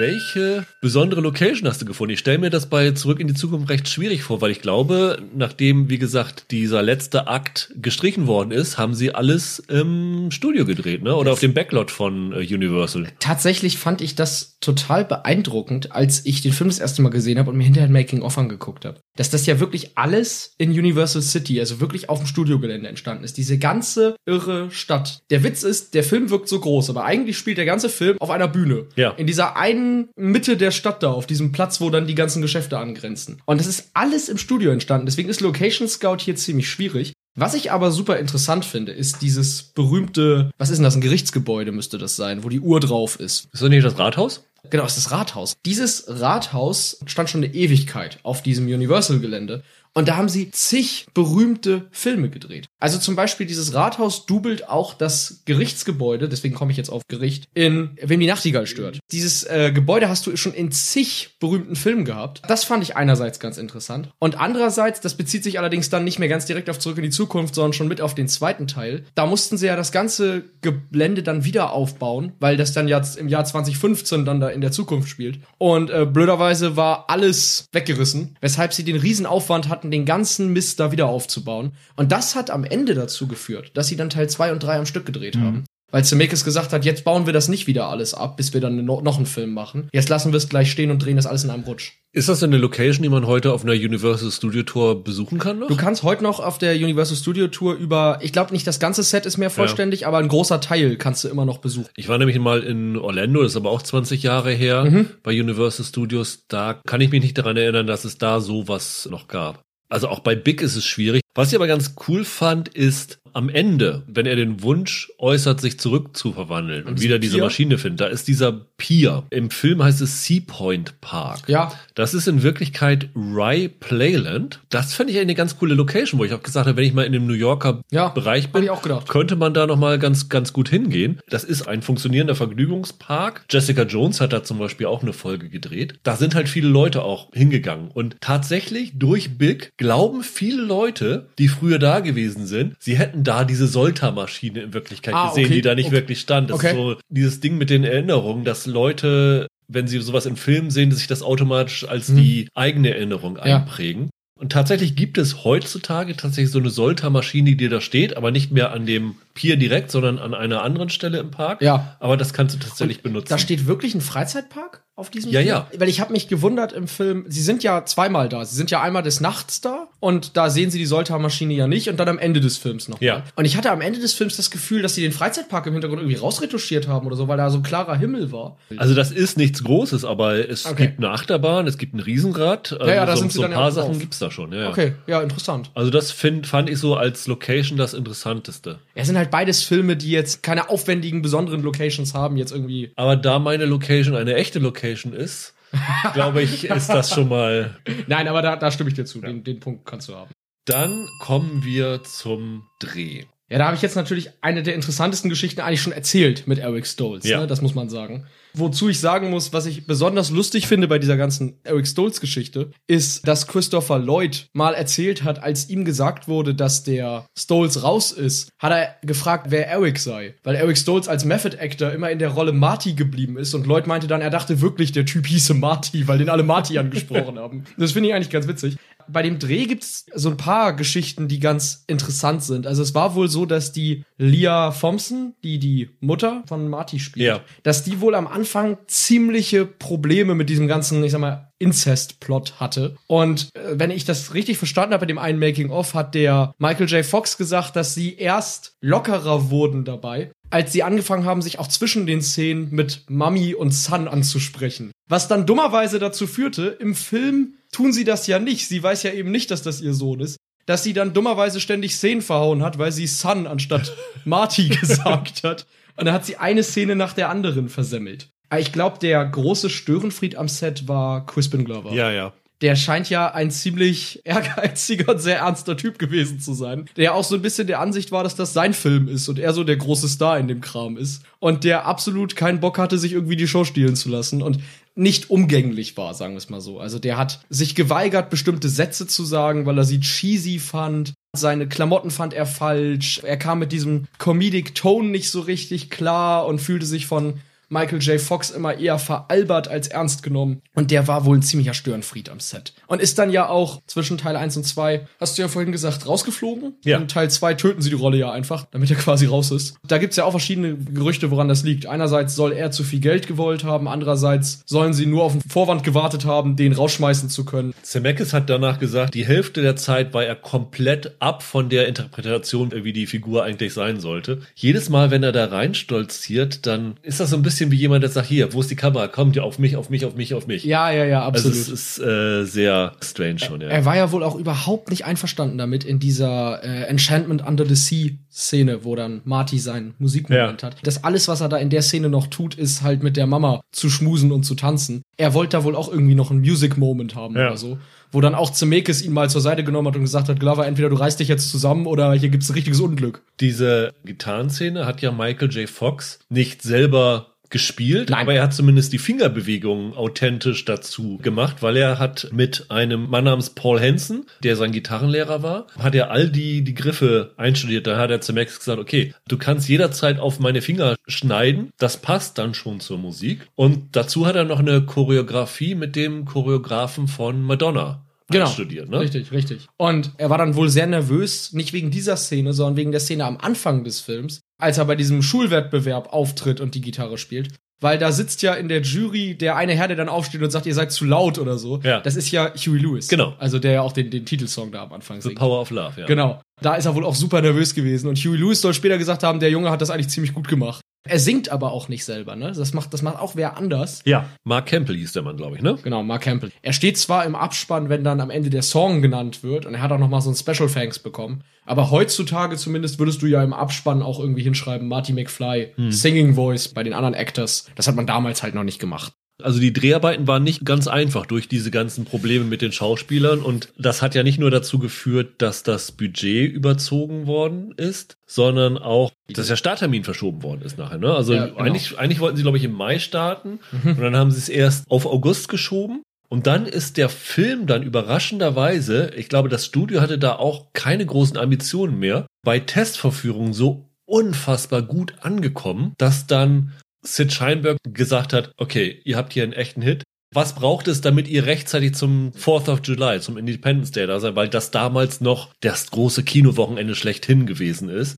Welche besondere Location hast du gefunden? Ich stelle mir das bei Zurück in die Zukunft recht schwierig vor, weil ich glaube, nachdem, wie gesagt, dieser letzte Akt gestrichen worden ist, haben sie alles im Studio gedreht, ne? Oder auf dem Backlot von äh, Universal. Tatsächlich fand ich das total beeindruckend, als ich den Film das erste Mal gesehen habe und mir hinterher ein Making-of angeguckt habe. Dass das ja wirklich alles in Universal City, also wirklich auf dem Studiogelände entstanden ist. Diese ganze irre Stadt. Der Witz ist, der Film wirkt so groß, aber eigentlich spielt der ganze Film auf einer Bühne. Ja. In dieser einen Mitte der Stadt da, auf diesem Platz, wo dann die ganzen Geschäfte angrenzen. Und das ist alles im Studio entstanden. Deswegen ist Location Scout hier ziemlich schwierig. Was ich aber super interessant finde, ist dieses berühmte, was ist denn das, ein Gerichtsgebäude müsste das sein, wo die Uhr drauf ist. Ist das nicht das Rathaus? Genau, das ist das Rathaus. Dieses Rathaus stand schon eine Ewigkeit auf diesem Universal-Gelände. Und da haben sie zig berühmte Filme gedreht. Also zum Beispiel dieses Rathaus dubelt auch das Gerichtsgebäude, deswegen komme ich jetzt auf Gericht, in Wem die Nachtigall stört. Dieses äh, Gebäude hast du schon in zig berühmten Filmen gehabt. Das fand ich einerseits ganz interessant. Und andererseits, das bezieht sich allerdings dann nicht mehr ganz direkt auf Zurück in die Zukunft, sondern schon mit auf den zweiten Teil. Da mussten sie ja das ganze Gelände dann wieder aufbauen, weil das dann jetzt im Jahr 2015 dann da in der Zukunft spielt. Und äh, blöderweise war alles weggerissen, weshalb sie den Riesenaufwand hatten, den ganzen Mist da wieder aufzubauen. Und das hat am Ende dazu geführt, dass sie dann Teil 2 und 3 am Stück gedreht haben. Weil Zemeckis gesagt hat, jetzt bauen wir das nicht wieder alles ab, bis wir dann no noch einen Film machen. Jetzt lassen wir es gleich stehen und drehen das alles in einem Rutsch. Ist das denn eine Location, die man heute auf einer Universal Studio Tour besuchen kann noch? Du kannst heute noch auf der Universal Studio Tour über, ich glaube nicht das ganze Set ist mehr vollständig, aber ein großer Teil kannst du immer noch besuchen. Ich war nämlich mal in Orlando, das ist aber auch 20 Jahre her, Mhm. bei Universal Studios. Da kann ich mich nicht daran erinnern, dass es da sowas noch gab. Also auch bei Big ist es schwierig. Was ich aber ganz cool fand, ist am Ende, wenn er den Wunsch äußert, sich zurückzuverwandeln und wieder diese Pier? Maschine findet, da ist dieser Pier. Im Film heißt es Sea Point Park. Ja. Das ist in Wirklichkeit Rye Playland. Das fand ich eine ganz coole Location, wo ich auch gesagt habe, wenn ich mal in dem New Yorker Ja, Bereich bin, könnte man da noch mal ganz, ganz gut hingehen. Das ist ein funktionierender Vergnügungspark. Jessica Jones hat da zum Beispiel auch eine Folge gedreht. Da sind halt viele Leute auch hingegangen. Und tatsächlich durch Big glauben viele Leute, die früher da gewesen sind, sie hätten da diese Solta-Maschine in Wirklichkeit Ah, gesehen, okay. die da nicht Okay. wirklich stand. Das Okay. ist so dieses Ding mit den Erinnerungen, dass Leute, wenn sie sowas in Filmen sehen, dass sich das automatisch als Mhm. die eigene Erinnerung Ja. einprägen. Und tatsächlich gibt es heutzutage tatsächlich so eine Solta-Maschine, die da steht, aber nicht mehr an dem Pier direkt, sondern an einer anderen Stelle im Park. Ja. Aber das kannst du tatsächlich benutzen. Da steht wirklich ein Freizeitpark auf diesem Ja, Film? ja. Weil ich habe mich gewundert im Film, sie sind ja zweimal da. Sie sind ja einmal des Nachts da und da sehen sie die Solta-Maschine ja nicht und dann am Ende des Films noch. Ja. mal. Und ich hatte am Ende des Films das Gefühl, dass sie den Freizeitpark im Hintergrund irgendwie rausretuschiert haben oder so, weil da so klarer Himmel war. also das ist nichts Großes, aber es Okay. gibt eine Achterbahn, es gibt ein Riesenrad. Ja, ja, da so, sind sie so ein ja paar. Sachen gibt's da schon. Ja, ja. Okay, ja, interessant. Also das find, fand ich so als Location das Interessanteste. Es sind halt beides Filme, die jetzt keine aufwendigen, besonderen Locations haben, jetzt irgendwie. Aber da meine Location eine echte Location ist, *laughs* glaube ich, ist das schon mal Nein, aber da, da stimme ich dir zu. Den, den Punkt kannst du haben. Dann kommen wir zum Dreh. Ja, da habe ich jetzt natürlich eine der interessantesten Geschichten eigentlich schon erzählt mit Eric Stolz. Ja. Ne? Das muss man sagen. Wozu ich sagen muss, was ich besonders lustig finde bei dieser ganzen Eric Stolz Geschichte, ist, dass Christopher Lloyd mal erzählt hat, als ihm gesagt wurde, dass der Stolz raus ist, hat er gefragt, wer Eric sei. Weil Eric Stolz als Method Actor immer in der Rolle Marty geblieben ist und Lloyd meinte dann, er dachte wirklich, der Typ hieße Marty, weil den alle Marty angesprochen haben. *laughs* Das finde ich eigentlich ganz witzig bei dem Dreh gibt's so ein paar Geschichten, die ganz interessant sind. Also es war wohl so, dass die Leah Thompson, die die Mutter von Marty spielt, Ja. dass die wohl am Anfang ziemliche Probleme mit diesem ganzen, ich sag mal, Incest-Plot hatte. Und äh, wenn ich das richtig verstanden habe, bei dem einen Making-of hat der Michael J. Fox gesagt, dass sie erst lockerer wurden dabei, als sie angefangen haben, sich auch zwischen den Szenen mit Mami und Son anzusprechen. Was dann dummerweise dazu führte, im Film tun sie das ja nicht. Sie weiß ja eben nicht, dass das ihr Sohn ist. Dass sie dann dummerweise ständig Szenen verhauen hat, weil sie Son anstatt *laughs* Marty gesagt hat. Und dann hat sie eine Szene nach der anderen versemmelt. Aber ich glaube, der große Störenfried am Set war Crispin Glover Ja, ja. der scheint ja ein ziemlich *laughs* ehrgeiziger und sehr ernster Typ gewesen zu sein, der auch so ein bisschen der Ansicht war, dass das sein Film ist und er so der große Star in dem Kram ist und der absolut keinen Bock hatte, sich irgendwie die Show stehlen zu lassen und nicht umgänglich war, sagen wir es mal so. Also der hat sich geweigert, bestimmte Sätze zu sagen, weil er sie cheesy fand. Seine Klamotten fand er falsch. Er kam mit diesem Comedic Tone nicht so richtig klar und fühlte sich von Michael J. Fox immer eher veralbert als ernst genommen. Und der war wohl ein ziemlicher Störenfried am Set. Und ist dann ja auch zwischen Teil 1 und 2, hast du ja vorhin gesagt, rausgeflogen. Ja. In Teil 2 töten sie die Rolle ja einfach, damit er quasi raus ist. Da gibt's ja auch verschiedene Gerüchte, woran das liegt. Einerseits soll er zu viel Geld gewollt haben, andererseits sollen sie nur auf den Vorwand gewartet haben, den rausschmeißen zu können. Zemeckis hat danach gesagt, die Hälfte der Zeit war er komplett ab von der Interpretation, wie die Figur eigentlich sein sollte. Jedes Mal, wenn er da reinstolziert, dann ist das so ein bisschen wie jemand, der sagt, hier, wo ist die Kamera? Kommt ja auf mich, auf mich, auf mich, auf mich. Ja, ja, ja, also absolut. es ist äh, sehr strange schon, ja. Er war ja wohl auch überhaupt nicht einverstanden damit in dieser äh, Enchantment Under the Sea Szene, wo dann Marty seinen Musikmoment Ja. hat. Das alles, was er da in der Szene noch tut, ist halt mit der Mama zu schmusen und zu tanzen. Er wollte da wohl auch irgendwie noch einen Music Moment haben Ja. oder so. Wo dann auch Zemeckis ihn mal zur Seite genommen hat und gesagt hat, Glover, entweder du reißt dich jetzt zusammen oder hier gibt's ein richtiges Unglück. Diese Gitarrenszene hat ja Michael J. Fox nicht selber gespielt, Nein. aber er hat zumindest die Fingerbewegungen authentisch dazu gemacht, weil er hat mit einem Mann namens Paul Hansen, der sein Gitarrenlehrer war, hat er all die, die Griffe einstudiert. Da hat er zu Max gesagt, okay, du kannst jederzeit auf meine Finger schneiden, das passt dann schon zur Musik. Und dazu hat er noch eine Choreografie mit dem Choreografen von Madonna studiert, ne? Genau. Richtig, richtig. Und er war dann wohl sehr nervös, nicht wegen dieser Szene, sondern wegen der Szene am Anfang des Films, als er bei diesem Schulwettbewerb auftritt und die Gitarre spielt. Weil da sitzt ja in der Jury der eine Herr, der dann aufsteht und sagt, ihr seid zu laut oder so. Ja. Das ist ja Huey Lewis. Genau. Also der ja auch den, den Titelsong da am Anfang The singt. Power of Love, ja. Genau. Da ist er wohl auch super nervös gewesen. Und Huey Lewis soll später gesagt haben, der Junge hat das eigentlich ziemlich gut gemacht. Er singt aber auch nicht selber, ne? Das macht, das macht auch wer anders. Ja. Mark Campbell hieß der Mann, glaube ich, ne? Genau, Mark Campbell. Er steht zwar im Abspann, wenn dann am Ende der Song genannt wird, und er hat auch noch mal so ein Special Thanks bekommen. Aber heutzutage zumindest würdest du ja im Abspann auch irgendwie hinschreiben, Marty McFly, Singing Voice bei den anderen Actors. Das hat man damals halt noch nicht gemacht. Also die Dreharbeiten waren nicht ganz einfach durch diese ganzen Probleme mit den Schauspielern und das hat ja nicht nur dazu geführt, dass das Budget überzogen worden ist, sondern auch, dass der Starttermin verschoben worden ist nachher. Ne? Also Ja, genau. eigentlich, eigentlich wollten sie, glaube ich, im Mai starten und dann haben sie es erst auf August geschoben. Und dann ist der Film dann überraschenderweise, ich glaube, das Studio hatte da auch keine großen Ambitionen mehr, bei Testvorführungen so unfassbar gut angekommen, dass dann Sid Sheinberg gesagt hat, okay, ihr habt hier einen echten Hit. Was braucht es, damit ihr rechtzeitig zum 4th of July, zum Independence Day da seid, weil das damals noch das große Kinowochenende schlechthin gewesen ist.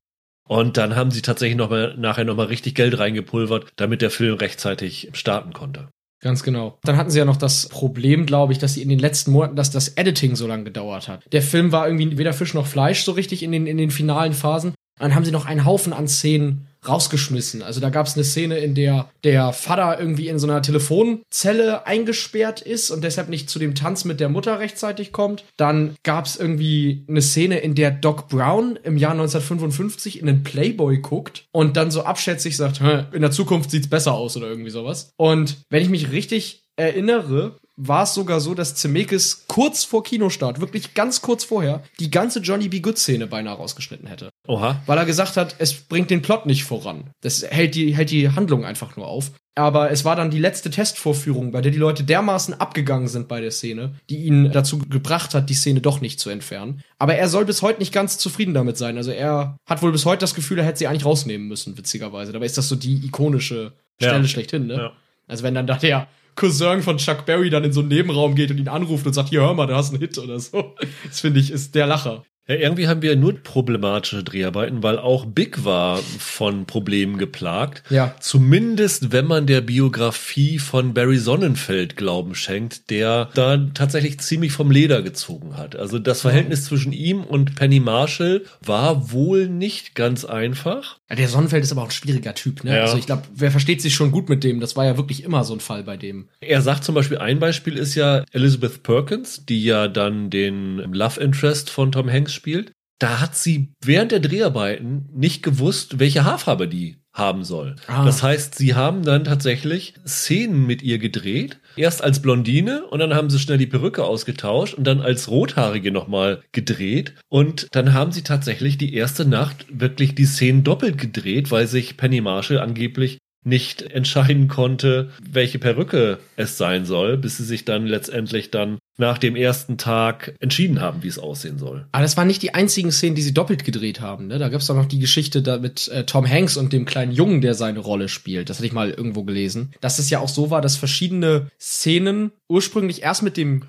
Und dann haben sie tatsächlich noch mal, nachher nochmal richtig Geld reingepulvert, damit der Film rechtzeitig starten konnte. Ganz genau. Dann hatten sie ja noch das Problem, glaube ich, dass sie in den letzten Monaten, dass das Editing so lange gedauert hat. Der Film war irgendwie weder Fisch noch Fleisch so richtig in den, in den finalen Phasen. Dann haben sie noch einen Haufen an Szenen rausgeschmissen. Also da gab es eine Szene, in der der Vater irgendwie in so einer Telefonzelle eingesperrt ist und deshalb nicht zu dem Tanz mit der Mutter rechtzeitig kommt. Dann gab es irgendwie eine Szene, in der Doc Brown im Jahr 1955 in den Playboy guckt und dann so abschätzig sagt, "Hä, in der Zukunft sieht's besser aus oder irgendwie sowas. Und wenn ich mich richtig erinnere, war es sogar so, dass Zemeckis kurz vor Kinostart, wirklich ganz kurz vorher, die ganze Johnny B. Good Szene beinahe rausgeschnitten hätte. Oha. weil er gesagt hat, es bringt den Plot nicht voran. Das hält die, hält die Handlung einfach nur auf. Aber es war dann die letzte Testvorführung, bei der die Leute dermaßen abgegangen sind bei der Szene, die ihn dazu gebracht hat, die Szene doch nicht zu entfernen. Aber er soll bis heute nicht ganz zufrieden damit sein. Also er hat wohl bis heute das Gefühl, er hätte sie eigentlich rausnehmen müssen, witzigerweise. Dabei ist das so die ikonische Stelle Ja. schlechthin, ne? Ja. Also wenn dann da der Cousin von Chuck Berry dann in so einen Nebenraum geht und ihn anruft und sagt, hier hör mal, du hast einen Hit oder so. Das finde ich, ist der Lacher. Ja, irgendwie haben wir nur problematische Dreharbeiten, weil auch Big war von Problemen geplagt. Ja. Zumindest wenn man der Biografie von Barry Sonnenfeld Glauben schenkt, der da tatsächlich ziemlich vom Leder gezogen hat. Also das Verhältnis zwischen ihm und Penny Marshall war wohl nicht ganz einfach. Ja, der Sonnenfeld ist aber auch ein schwieriger Typ, ne? Ja. Also ich glaube, wer versteht sich schon gut mit dem? Das war ja wirklich immer so ein Fall bei dem. Er sagt zum Beispiel, ein Beispiel ist ja Elizabeth Perkins, die ja dann den Love Interest von Tom Hanks spielt. Da hat sie während der Dreharbeiten nicht gewusst, welche Haarfarbe die haben soll. Ah. Das heißt, sie haben dann tatsächlich Szenen mit ihr gedreht. Erst als Blondine und dann haben sie schnell die Perücke ausgetauscht und dann als Rothaarige nochmal gedreht. Und dann haben sie tatsächlich die erste Nacht wirklich die Szenen doppelt gedreht, weil sich Penny Marshall angeblich nicht entscheiden konnte, welche Perücke es sein soll, bis sie sich dann letztendlich dann nach dem ersten Tag entschieden haben, wie es aussehen soll. Aber das waren nicht die einzigen Szenen, die sie doppelt gedreht haben. Ne? Da gab es doch noch die Geschichte da mit äh, Tom Hanks und dem kleinen Jungen, der seine Rolle spielt. Das hatte ich mal irgendwo gelesen. Dass es ja auch so war, dass verschiedene Szenen ursprünglich erst mit dem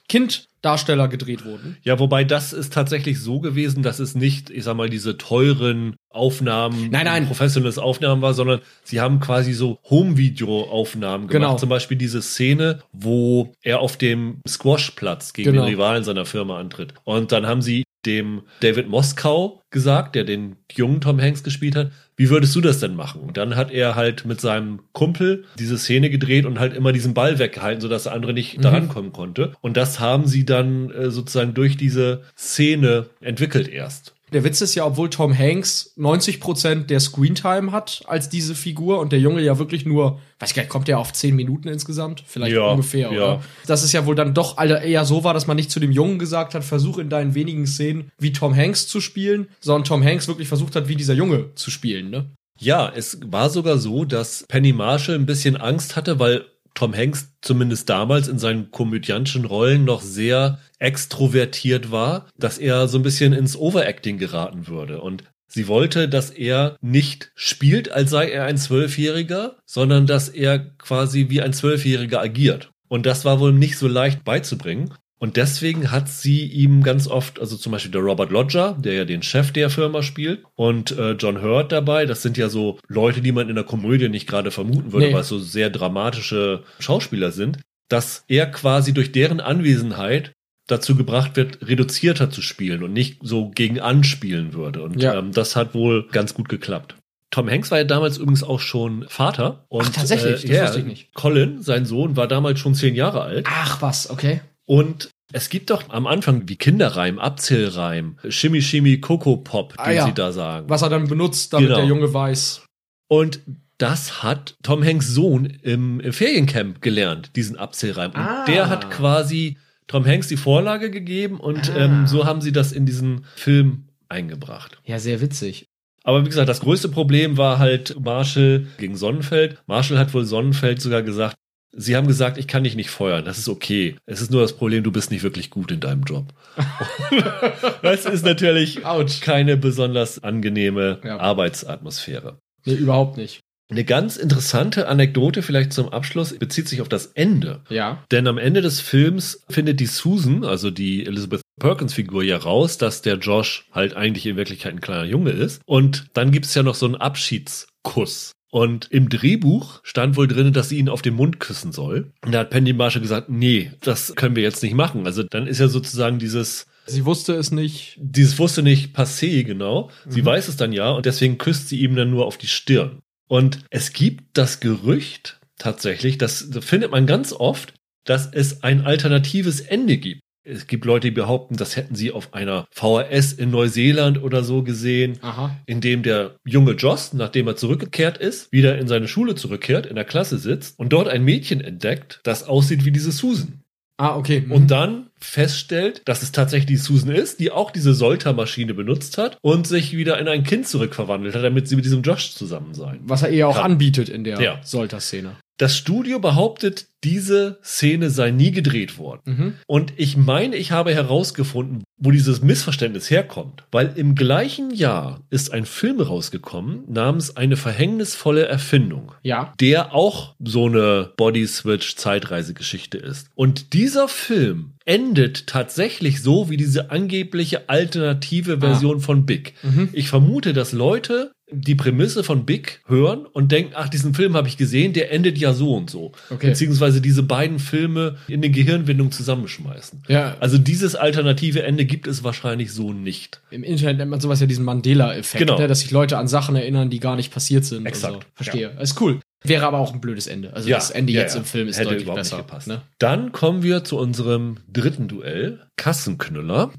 Kinddarsteller gedreht wurden. Ja, wobei das ist tatsächlich so gewesen, dass es nicht, ich sag mal, diese teuren Aufnahmen, Nein, nein. professionelles Aufnahmen war, sondern sie haben quasi so Home-Video-Aufnahmen gemacht. Genau. Zum Beispiel diese Szene, wo er auf dem Squashplatz gegen Genau. den Rivalen seiner Firma antritt. Und dann haben sie dem David Moskow gesagt, der den jungen Tom Hanks gespielt hat, wie würdest du das denn machen? Und dann hat er halt mit seinem Kumpel diese Szene gedreht und halt immer diesen Ball weggehalten, sodass der andere nicht Mhm. daran kommen konnte. Und das haben sie dann äh, sozusagen durch diese Szene entwickelt erst. Der Witz ist ja, obwohl Tom Hanks 90% der Screentime hat als diese Figur und der Junge ja wirklich nur, weiß ich gar nicht, kommt der auf 10 Minuten insgesamt? Vielleicht Ja, ungefähr, ja. oder? Dass es ja wohl dann doch eher so war, dass man nicht zu dem Jungen gesagt hat, versuch in deinen wenigen Szenen wie Tom Hanks zu spielen, sondern Tom Hanks wirklich versucht hat, wie dieser Junge zu spielen, ne? Ja, es war sogar so, dass Penny Marshall ein bisschen Angst hatte, weil Tom Hanks zumindest damals in seinen komödiantischen Rollen noch sehr extrovertiert war, dass er so ein bisschen ins Overacting geraten würde. Und sie wollte, dass er nicht spielt, als sei er ein Zwölfjähriger, sondern dass er quasi wie ein Zwölfjähriger agiert. Und das war wohl nicht so leicht beizubringen. Und deswegen hat sie ihm ganz oft, also zum Beispiel der Robert Lodger, der ja den Chef der Firma spielt, und äh, John Hurt dabei, das sind ja so Leute, die man in der Komödie nicht gerade vermuten würde, Nee. weil es so sehr dramatische Schauspieler sind, dass er quasi durch deren Anwesenheit dazu gebracht wird, reduzierter zu spielen und nicht so gegen anspielen würde. Und Ja. ähm, das hat wohl ganz gut geklappt. Tom Hanks war ja damals übrigens auch schon Vater. Und, Ach, tatsächlich? Das ja, wusste ich nicht. Colin, sein Sohn, war damals schon zehn Jahre alt. Ach was, okay. Und es gibt doch am Anfang wie Kinderreim, Abzählreim, Shimmy Shimmy Coco Pop, den Ah, ja. sie da sagen. Was er dann benutzt, damit Genau. der Junge weiß. Und das hat Tom Hanks Sohn im, im Feriencamp gelernt, diesen Abzählreim. Und Ah. der hat quasi Tom Hanks die Vorlage gegeben und Ah. ähm, so haben sie das in diesen Film eingebracht. Ja, sehr witzig. Aber wie gesagt, das größte Problem war halt Marshall gegen Sonnenfeld. Marshall hat wohl Sonnenfeld sogar gesagt, sie haben gesagt, ich kann dich nicht feuern, das ist okay. Es ist nur das Problem, du bist nicht wirklich gut in deinem Job. *laughs* das ist natürlich Autsch. keine besonders angenehme Ja. Arbeitsatmosphäre. Nee, überhaupt nicht. Eine ganz interessante Anekdote vielleicht zum Abschluss bezieht sich auf das Ende. Ja. Denn am Ende des Films findet die Susan, also die Elizabeth Perkins Figur ja raus, dass der Josh halt eigentlich in Wirklichkeit ein kleiner Junge ist. Und dann gibt es ja noch so einen Abschiedskuss. Und im Drehbuch stand wohl drin, dass sie ihn auf den Mund küssen soll. Und da hat Penny Marshall gesagt, nee, das können wir jetzt nicht machen. Also dann ist ja sozusagen dieses, Sie wusste es nicht. dieses wusste nicht passé genau. Sie Mhm. weiß es dann ja und deswegen küsst sie ihm dann nur auf die Stirn. Und es gibt das Gerücht tatsächlich, das findet man ganz oft, dass es ein alternatives Ende gibt. Es gibt Leute, die behaupten, das hätten sie auf einer VHS in Neuseeland oder so gesehen, Aha. in dem der junge Joss, nachdem er zurückgekehrt ist, wieder in seine Schule zurückkehrt, in der Klasse sitzt und dort ein Mädchen entdeckt, das aussieht wie diese Susan. Ah, okay. Mhm. und dann feststellt, dass es tatsächlich Susan ist, die auch diese Solter-Maschine benutzt hat und sich wieder in ein Kind zurückverwandelt hat, damit sie mit diesem Josh zusammen sein. Was er ihr auch Kann. anbietet in der Ja. Solter-Szene. Das Studio behauptet, diese Szene sei nie gedreht worden. Mhm. Und ich meine, ich habe herausgefunden, wo dieses Missverständnis herkommt. Weil im gleichen Jahr ist ein Film rausgekommen namens Eine verhängnisvolle Erfindung. Ja. Der auch so eine Body-Switch-Zeitreisegeschichte ist. Und dieser Film endet tatsächlich so wie diese angebliche alternative Version von Big. Mhm. Ich vermute, dass Leute die Prämisse von Big hören und denken, ach, diesen Film habe ich gesehen, der endet ja so und so. Okay. Beziehungsweise diese beiden Filme in eine Gehirnwindung zusammenschmeißen. Ja. Also dieses alternative Ende gibt es wahrscheinlich so nicht. Im Internet nennt man sowas ja diesen Mandela-Effekt, Genau. ne? dass sich Leute an Sachen erinnern, die gar nicht passiert sind. Exakt, so. Verstehe. Ist cool. Wäre aber auch ein blödes Ende. Also Ja, das Ende ja, jetzt ja. im Film ist Hätte deutlich überhaupt besser. nicht gepasst. Ne? Dann kommen wir zu unserem dritten Duell. Kassenknüller.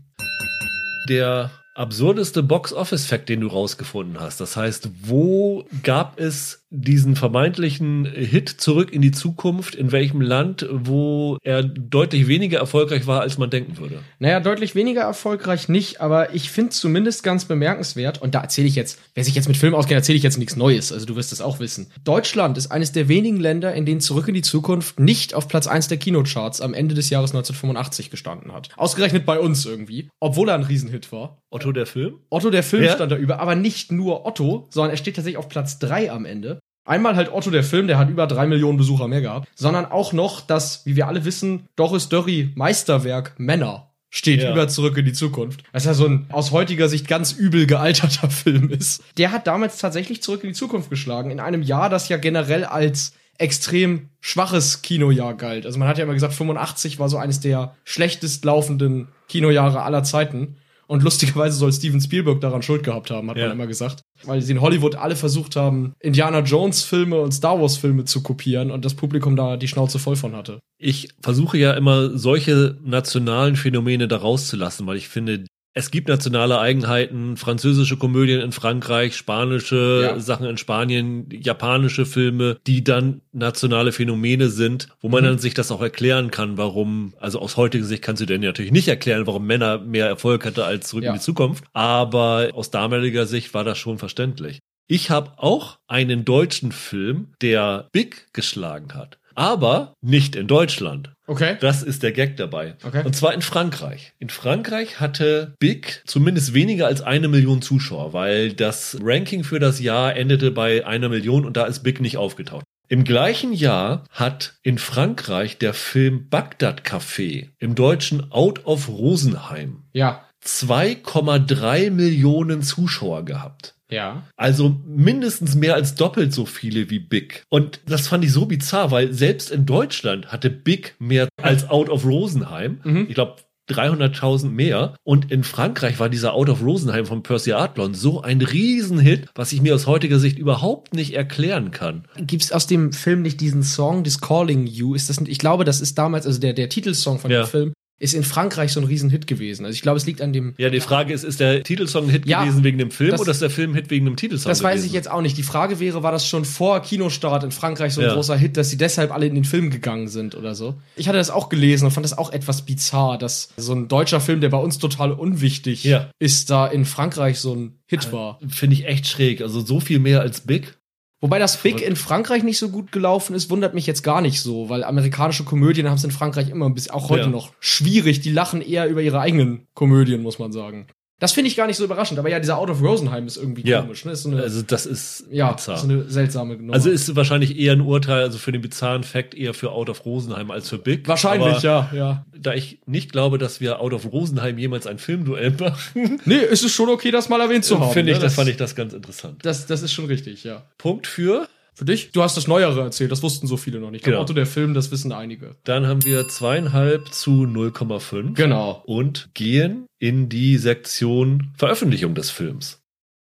Der absurdeste Box-Office-Fact, den du rausgefunden hast. Das heißt, wo gab es diesen vermeintlichen Hit zurück in die Zukunft? In welchem Land, wo er deutlich weniger erfolgreich war, als man denken würde? Naja, deutlich weniger erfolgreich nicht, aber ich finde zumindest ganz bemerkenswert, und da erzähle ich jetzt, wer sich jetzt mit Film auskennt, erzähle ich jetzt nichts Neues, also du wirst es auch wissen. Deutschland ist eines der wenigen Länder, in denen Zurück in die Zukunft nicht auf Platz 1 der Kinocharts am Ende des Jahres 1985 gestanden hat. Ausgerechnet bei uns irgendwie, obwohl er ein Riesenhit war. Otto der Film? Otto der Film Ja. stand da über, aber nicht nur Otto, sondern er steht tatsächlich auf Platz 3 am Ende. Einmal halt Otto der Film, der hat über drei Millionen Besucher mehr gehabt, sondern auch noch das, wie wir alle wissen, Doris Dörry Meisterwerk Männer steht Ja. über Zurück in die Zukunft. Was ja so ein aus heutiger Sicht ganz übel gealterter *laughs* Film ist. Der hat damals tatsächlich Zurück in die Zukunft geschlagen, in einem Jahr, das ja generell als extrem schwaches Kinojahr galt. Also man hat ja immer gesagt, 85 war so eines der schlechtest laufenden Kinojahre aller Zeiten. Und lustigerweise soll Steven Spielberg daran Schuld gehabt haben, hat Ja. man immer gesagt. Weil sie in Hollywood alle versucht haben, Indiana Jones Filme und Star Wars Filme zu kopieren und das Publikum da die Schnauze voll von hatte. Ich versuche ja immer solche nationalen Phänomene da rauszulassen, weil ich finde, es gibt nationale Eigenheiten, französische Komödien in Frankreich, spanische Ja. Sachen in Spanien, japanische Filme, die dann nationale Phänomene sind, wo man Mhm. dann sich das auch erklären kann, warum, also aus heutiger Sicht kannst du dir natürlich nicht erklären, warum Männer mehr Erfolg hatte als zurück Ja. in die Zukunft, aber aus damaliger Sicht war das schon verständlich. Ich habe auch einen deutschen Film, der Big geschlagen hat. Aber nicht in Deutschland. Okay. Das ist der Gag dabei. Okay. Und zwar in Frankreich. In Frankreich hatte Big zumindest weniger als eine Million Zuschauer, weil das Ranking für das Jahr endete bei einer Million und da ist Big nicht aufgetaucht. Im gleichen Jahr hat in Frankreich der Film Bagdad Café im Deutschen Out of Rosenheim Ja. 2,3 Millionen Zuschauer gehabt. Ja. Also mindestens mehr als doppelt so viele wie Big. Und das fand ich so bizarr, weil selbst in Deutschland hatte Big mehr als Out of Rosenheim. Mhm. Ich glaube 300.000 mehr. Und in Frankreich war dieser Out of Rosenheim von Percy Adlon so ein Riesenhit, was ich mir aus heutiger Sicht überhaupt nicht erklären kann. Gibt's aus dem Film nicht diesen Song, this Calling You? Ist das, ich glaube, das ist damals, also der, der Titelsong von Ja. dem Film, ist in Frankreich so ein Riesenhit gewesen. Also ich glaube, es liegt an dem. Ja, die Frage ist, ist der Titelsong ein Hit Ja, gewesen wegen dem Film das- oder ist der Film ein Hit wegen dem Titelsong Das weiß gewesen? ich jetzt auch nicht. Die Frage wäre, war das schon vor Kinostart in Frankreich so ein Ja. großer Hit, dass sie deshalb alle in den Film gegangen sind oder so? Ich hatte das auch gelesen und fand das auch etwas bizarr, dass so ein deutscher Film, der bei uns total unwichtig Ja. ist, da in Frankreich so ein Hit war. Finde ich echt schräg. Also so viel mehr als Big. Wobei das Big in Frankreich nicht so gut gelaufen ist, wundert mich jetzt gar nicht so, weil amerikanische Komödien haben es in Frankreich immer ein bisschen, auch heute Ja. noch, schwierig. Die lachen eher über ihre eigenen Komödien, muss man sagen. Das finde ich gar nicht so überraschend, aber ja, dieser Out of Rosenheim ist irgendwie Ja. komisch, ne? Ist so eine, Also das ist ja, bizarr. so eine seltsame Nummer. Also ist wahrscheinlich eher ein Urteil, also für den bizarren Fact eher für Out of Rosenheim als für Big. Wahrscheinlich, Aber ja, ja. Da ich nicht glaube, dass wir Out of Rosenheim jemals ein Filmduell machen, *laughs* Nee, ist es schon okay, das mal erwähnt zu haben. finde ich, ne? das fand ich das ganz interessant. Das, das ist schon richtig, ja. Punkt für. Für dich? Du hast das Neuere erzählt, das wussten so viele noch nicht. Genau. Der Otto der Film, das wissen einige. Dann haben wir zweieinhalb zu 0,5 Genau. und gehen in die Sektion Veröffentlichung des Films.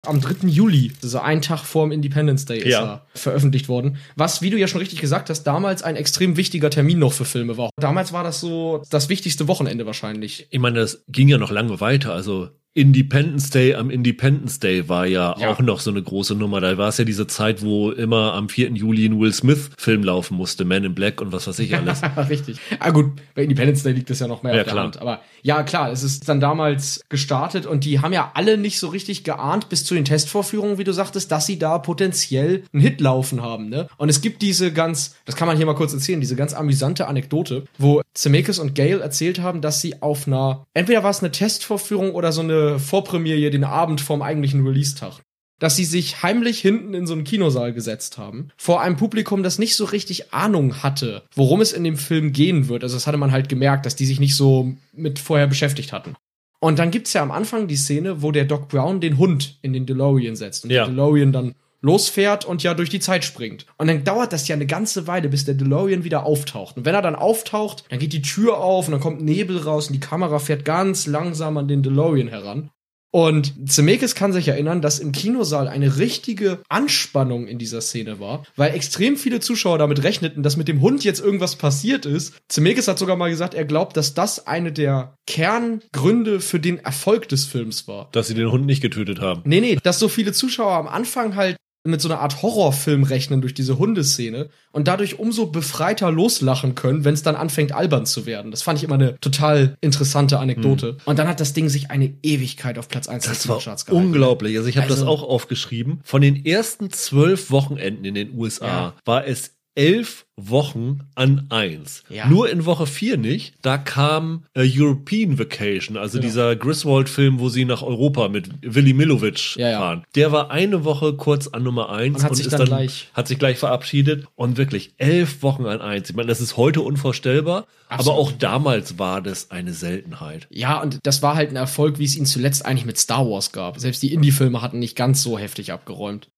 Am 3. Juli, also ein Tag vorm Independence Day, ist Ja. er veröffentlicht worden. Was, wie du ja schon richtig gesagt hast, damals ein extrem wichtiger Termin noch für Filme war. Damals war das so das wichtigste Wochenende wahrscheinlich. Ich meine, das ging ja noch lange weiter. Also Independence Day am Independence Day war ja, Ja. auch noch so eine große Nummer. Da war es ja diese Zeit, wo immer am 4. Juli ein Will Smith-Film laufen musste, Man in Black und was weiß ich alles. *laughs* Richtig. Ah gut, bei Independence Day liegt das ja noch mehr Ja, auf der klar. Hand. Aber ja, klar, es ist dann damals gestartet und die haben ja alle nicht so richtig geahnt bis zu den Testvorführungen, wie du sagtest, dass sie da potenziell einen Hit laufen haben. Ne? Und es gibt diese ganz, das kann man hier mal kurz erzählen, diese ganz amüsante Anekdote, wo Zemeckis und Gale erzählt haben, dass sie auf einer, entweder war es eine Testvorführung oder so eine Vorpremiere den Abend vorm eigentlichen Release-Tag dass sie sich heimlich hinten in so einen Kinosaal gesetzt haben, vor einem Publikum, das nicht so richtig Ahnung hatte, worum es in dem Film gehen wird. Also das hatte man halt gemerkt, dass die sich nicht so mit vorher beschäftigt hatten. Und dann gibt's ja am Anfang die Szene, wo der Doc Brown den Hund in den DeLorean setzt und Ja. der DeLorean dann losfährt und ja durch die Zeit springt. Und dann dauert das ja eine ganze Weile, bis der DeLorean wieder auftaucht. Und wenn er dann auftaucht, dann geht die Tür auf und dann kommt Nebel raus und die Kamera fährt ganz langsam an den DeLorean heran. Und Zemeckis kann sich erinnern, dass im Kinosaal eine richtige Anspannung in dieser Szene war, weil extrem viele Zuschauer damit rechneten, dass mit dem Hund jetzt irgendwas passiert ist. Zemeckis hat sogar mal gesagt, er glaubt, dass das eine der Kerngründe für den Erfolg des Films war. dass sie den Hund nicht getötet haben. Nee, nee, dass so viele Zuschauer am Anfang halt mit so einer Art Horrorfilm rechnen durch diese Hundeszene und dadurch umso befreiter loslachen können, wenn es dann anfängt albern zu werden. Das fand ich immer eine total interessante Anekdote. Und dann hat das Ding sich eine Ewigkeit auf Platz 1 der Das war Kinocharts gehalten. unglaublich. Also ich habe das Also- auch aufgeschrieben. Von den ersten zwölf Wochenenden in den USA Ja. war es elf Wochen an eins. Ja. Nur in Woche vier nicht. Da kam äh, European Vacation, also Genau. dieser Griswold-Film, wo sie nach Europa mit Willy Milovic Ja, ja. fahren. Der war eine Woche kurz an Nummer eins Und hat sich ist dann gleich- hat sich gleich verabschiedet und wirklich elf Wochen an eins. Ich meine, das ist heute unvorstellbar, Absolut. aber auch damals war das eine Seltenheit. Ja, und das war halt ein Erfolg, wie es ihn zuletzt eigentlich mit Star Wars gab. Selbst die Indie-Filme hatten nicht ganz so heftig abgeräumt.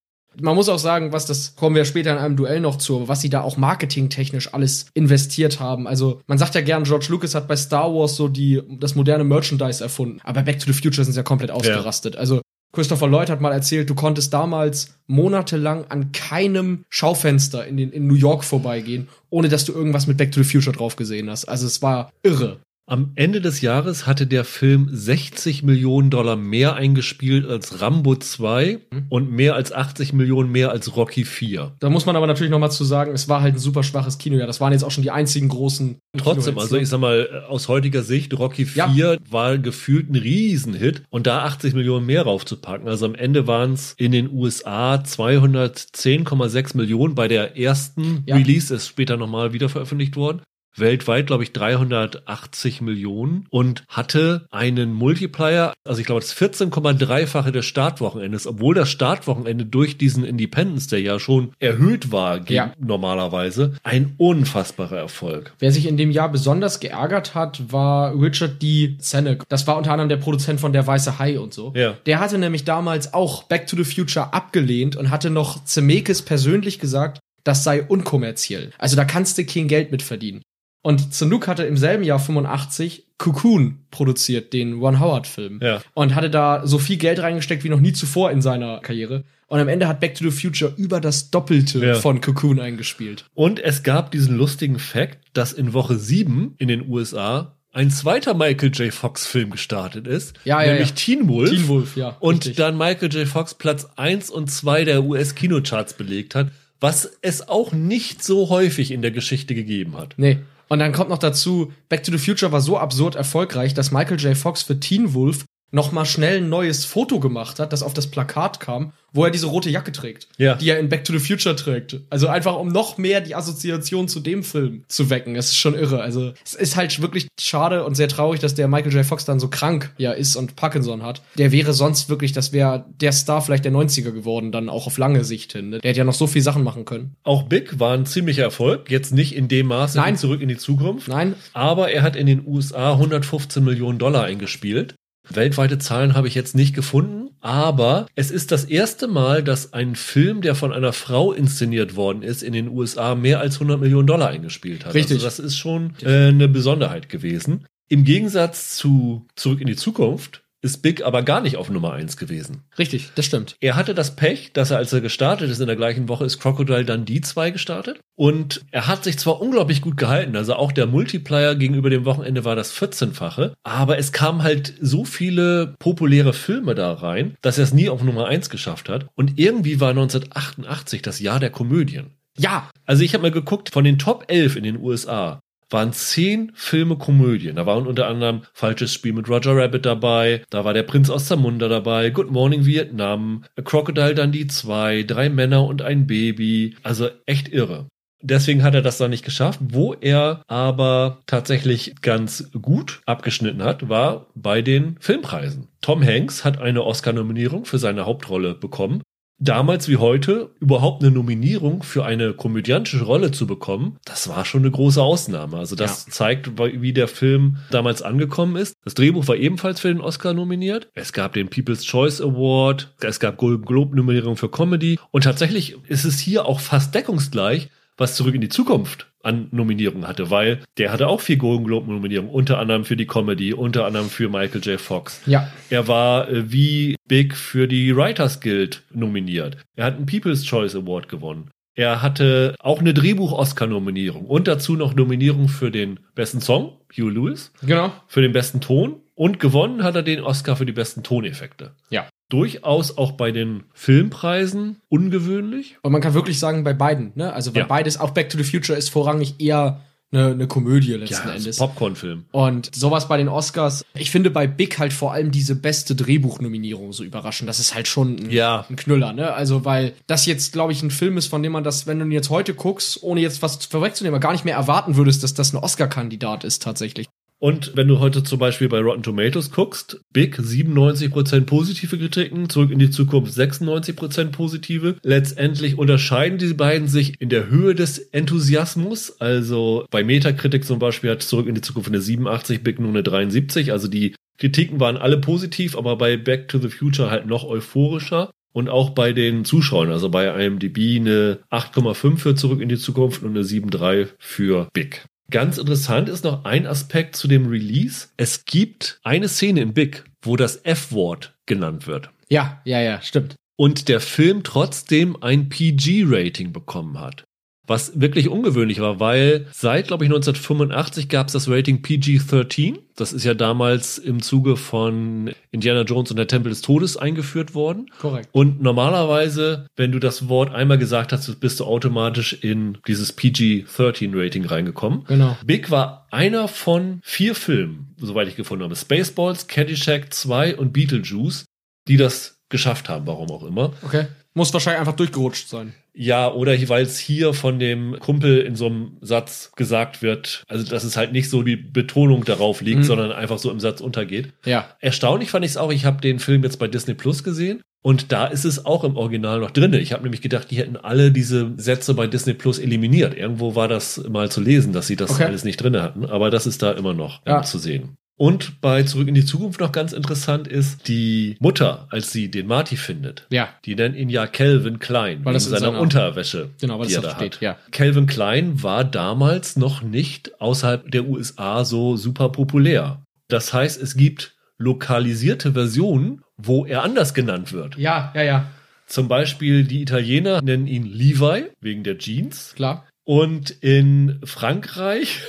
Man muss auch sagen, was das, kommen wir später in einem Duell noch zu, was sie da auch marketingtechnisch alles investiert haben. Also, man sagt ja gern, George Lucas hat bei Star Wars so die, das moderne Merchandise erfunden. Aber Back to the Future sind ja komplett ausgerastet. Also, Christopher Lloyd hat mal erzählt, du konntest damals monatelang an keinem Schaufenster in, den, in New York vorbeigehen, ohne dass du irgendwas mit Back to the Future drauf gesehen hast. Also es war irre. Am Ende des Jahres hatte der Film 60 Millionen Dollar mehr eingespielt als Rambo 2 Mhm. und mehr als 80 Millionen mehr als Rocky 4. Da muss man aber natürlich noch mal zu sagen, es war halt ein super schwaches Kinojahr. Das waren jetzt auch schon die einzigen großen. Trotzdem, also ne? ich sag mal, aus heutiger Sicht, Rocky 4 Ja. war gefühlt ein Riesenhit und da 80 Millionen mehr raufzupacken. Also am Ende waren es in den USA 210,6 Millionen bei der ersten Ja. Release, ist später nochmal wieder veröffentlicht worden. Weltweit, glaube ich, 380 Millionen und hatte einen Multiplier, also ich glaube, das 14,3-fache des Startwochenendes, obwohl das Startwochenende durch diesen Independence Day ja schon erhöht war Ja. normalerweise. Ein unfassbarer Erfolg. Wer sich in dem Jahr besonders geärgert hat, war Richard D. Zenek. Das war unter anderem der Produzent von Der Weiße Hai und so. Ja. Der hatte nämlich damals auch Back to the Future abgelehnt und hatte noch Zemeckis persönlich gesagt, das sei unkommerziell. Also da kannst du kein Geld mit verdienen. Und Zanuck hatte im selben Jahr 85 Cocoon produziert, den Ron Howard-Film. Ja. Und hatte da so viel Geld reingesteckt wie noch nie zuvor in seiner Karriere. Und am Ende hat Back to the Future über das Doppelte Ja. von Cocoon eingespielt. Und es gab diesen lustigen Fact, dass in Woche 7 in den USA ein zweiter Michael J. Fox Film gestartet ist, Ja, ja, nämlich ja. Teen Wolf. Teen Wolf, ja. Und richtig. dann Michael J. Fox Platz 1 und 2 der US-Kinocharts belegt hat, was es auch nicht so häufig in der Geschichte gegeben hat. Nee. Und dann kommt noch dazu, Back to the Future war so absurd erfolgreich, dass Michael J. Fox für Teen Wolf noch mal schnell ein neues Foto gemacht hat, das auf das Plakat kam, wo er diese rote Jacke trägt, Ja. die er in Back to the Future trägt. Also einfach um noch mehr die Assoziation zu dem Film zu wecken. Das ist schon irre. Also es ist halt wirklich schade und sehr traurig, dass der Michael J. Fox dann so krank ja ist und Parkinson hat. Der wäre sonst wirklich, das wäre der Star vielleicht der 90er geworden, dann auch auf lange Sicht hin. ne? Der hätte ja noch so viel Sachen machen können. Auch Big war ein ziemlicher Erfolg, jetzt nicht in dem Maße Nein. zurück in die Zukunft. Nein, Aber er hat in den USA 115 Millionen Dollar eingespielt. Weltweite Zahlen habe ich jetzt nicht gefunden, aber es ist das erste Mal, dass ein Film, der von einer Frau inszeniert worden ist, in den USA mehr als 100 Millionen Dollar eingespielt hat. Richtig. Also das ist schon äh, eine Besonderheit gewesen. Im Gegensatz zu Zurück in die Zukunft ist Big aber gar nicht auf Nummer 1 gewesen. Richtig, das stimmt. Er hatte das Pech, dass er, als er gestartet ist, in der gleichen Woche ist Crocodile Dundee 2 gestartet. Und er hat sich zwar unglaublich gut gehalten, also auch der Multiplier gegenüber dem Wochenende war das 14-fache, aber es kamen halt so viele populäre Filme da rein, dass er es nie auf Nummer 1 geschafft hat. Und irgendwie war 1988 das Jahr der Komödien. Ja, Also ich habe mal geguckt, von den Top 11 in den USA waren zehn Filme Komödien. Da waren unter anderem Falsches Spiel mit Roger Rabbit dabei, da war Der Prinz aus Zamunda dabei, Good Morning Vietnam, A Crocodile Dundee 2, Drei Männer und ein Baby. Also echt irre. Deswegen hat er das da nicht geschafft. Wo er aber tatsächlich ganz gut abgeschnitten hat, war bei den Filmpreisen. Tom Hanks hat eine Oscar-Nominierung für seine Hauptrolle bekommen damals wie heute überhaupt eine Nominierung für eine komödiantische Rolle zu bekommen, das war schon eine große Ausnahme. Also das Ja. zeigt, wie der Film damals angekommen ist. Das Drehbuch war ebenfalls für den Oscar nominiert. Es gab den People's Choice Award, es gab Golden Globe Nominierung für Comedy und tatsächlich ist es hier auch fast deckungsgleich, was zurück in die Zukunft an Nominierungen hatte, weil der hatte auch vier Golden Globe Nominierungen, unter anderem für die Comedy, unter anderem für Michael J. Fox. ja. Er war äh, wie Big für die Writers Guild nominiert. Er hat einen People's Choice Award gewonnen. Er hatte auch eine Drehbuch-Oscar-Nominierung und dazu noch Nominierung für den besten Song, Hugh Lewis, Genau. für den besten Ton und gewonnen hat er den Oscar für die besten Toneffekte. Ja. Durchaus auch bei den Filmpreisen ungewöhnlich. Und man kann wirklich sagen, bei beiden, ne? Also, weil Ja. beides, auch Back to the Future ist vorrangig eher eine, eine Komödie letzten Ja, Endes. Popcorn-Film. Und sowas bei den Oscars. Ich finde bei Big halt vor allem diese beste Drehbuchnominierung so überraschend. Das ist halt schon ein, Ja. ein Knüller, ne? Also, weil das jetzt, glaube ich, ein Film ist, von dem man das, wenn du ihn jetzt heute guckst, ohne jetzt was vorwegzunehmen, gar nicht mehr erwarten würdest, dass das ein Oscar-Kandidat ist tatsächlich. Und wenn du heute zum Beispiel bei Rotten Tomatoes guckst, Big 97% positive Kritiken, zurück in die Zukunft 96% positive. Letztendlich unterscheiden die beiden sich in der Höhe des Enthusiasmus. Also bei Metacritic zum Beispiel hat zurück in die Zukunft eine 87, Big nur eine 73. Also die Kritiken waren alle positiv, aber bei Back to the Future halt noch euphorischer. Und auch bei den Zuschauern, also bei IMDb eine 8,5 für Zurück in die Zukunft und eine 7,3 für Big. Ganz interessant ist noch ein Aspekt zu dem Release. Es gibt eine Szene in Big, wo das F-Wort genannt wird. Ja, ja, ja, stimmt. Und der Film trotzdem ein PG-Rating bekommen hat. Was wirklich ungewöhnlich war, weil seit, glaube ich, 1985 gab es das Rating PG-13. Das ist ja damals im Zuge von Indiana Jones und der Tempel des Todes eingeführt worden. Korrekt. Und normalerweise, wenn du das Wort einmal gesagt hast, bist du automatisch in dieses PG-13-Rating reingekommen. Genau. Big war einer von vier Filmen, soweit ich gefunden habe. Spaceballs, Caddyshack 2 und Beetlejuice, die das geschafft haben, warum auch immer. Okay. Muss wahrscheinlich einfach durchgerutscht sein. Ja, oder weil es hier von dem Kumpel in so einem Satz gesagt wird, also dass es halt nicht so die Betonung darauf liegt, Mhm. sondern einfach so im Satz untergeht. Ja. Erstaunlich fand ich es auch, ich habe den Film jetzt bei Disney Plus gesehen und da ist es auch im Original noch drinne. Ich habe nämlich gedacht, die hätten alle diese Sätze bei Disney Plus eliminiert. Irgendwo war das mal zu lesen, dass sie das Okay. alles nicht drinne hatten, aber das ist da immer noch ähm, Ja. zu sehen. Und bei Zurück in die Zukunft noch ganz interessant ist, die Mutter, als sie den Marty findet, Ja. die nennt ihn ja Calvin Klein, Weil das in seiner seiner- Unterwäsche, Genau, weil die das er da da steht, hat. ja. Calvin Klein war damals noch nicht außerhalb der USA so super populär. Das heißt, es gibt lokalisierte Versionen, wo er anders genannt wird. Ja, ja, ja. Zum Beispiel die Italiener nennen ihn Levi wegen der Jeans. Klar. Und in Frankreich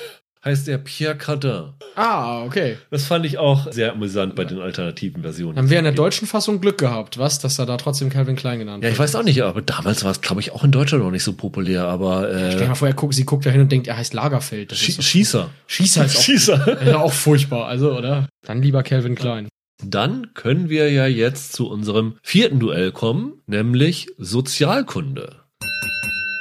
heißt er Pierre Cardin. Ah, okay. Das fand ich auch sehr amüsant bei den alternativen Versionen. Haben wir in der deutschen Fassung Glück gehabt, was? Dass er da trotzdem Calvin Klein genannt Ja, ich weiß auch nicht, aber damals war es, glaube ich, auch in Deutschland noch nicht so populär, aber Stell dir äh, mal vor, er guckt, sie guckt da hin und denkt, er heißt Lagerfeld. Das Schie- ist Schießer. Schießer ist *laughs* auch, Schießer. *laughs* ist auch furchtbar, also, oder? Dann lieber Calvin Klein. Dann können wir ja jetzt zu unserem vierten Duell kommen, nämlich Sozialkunde.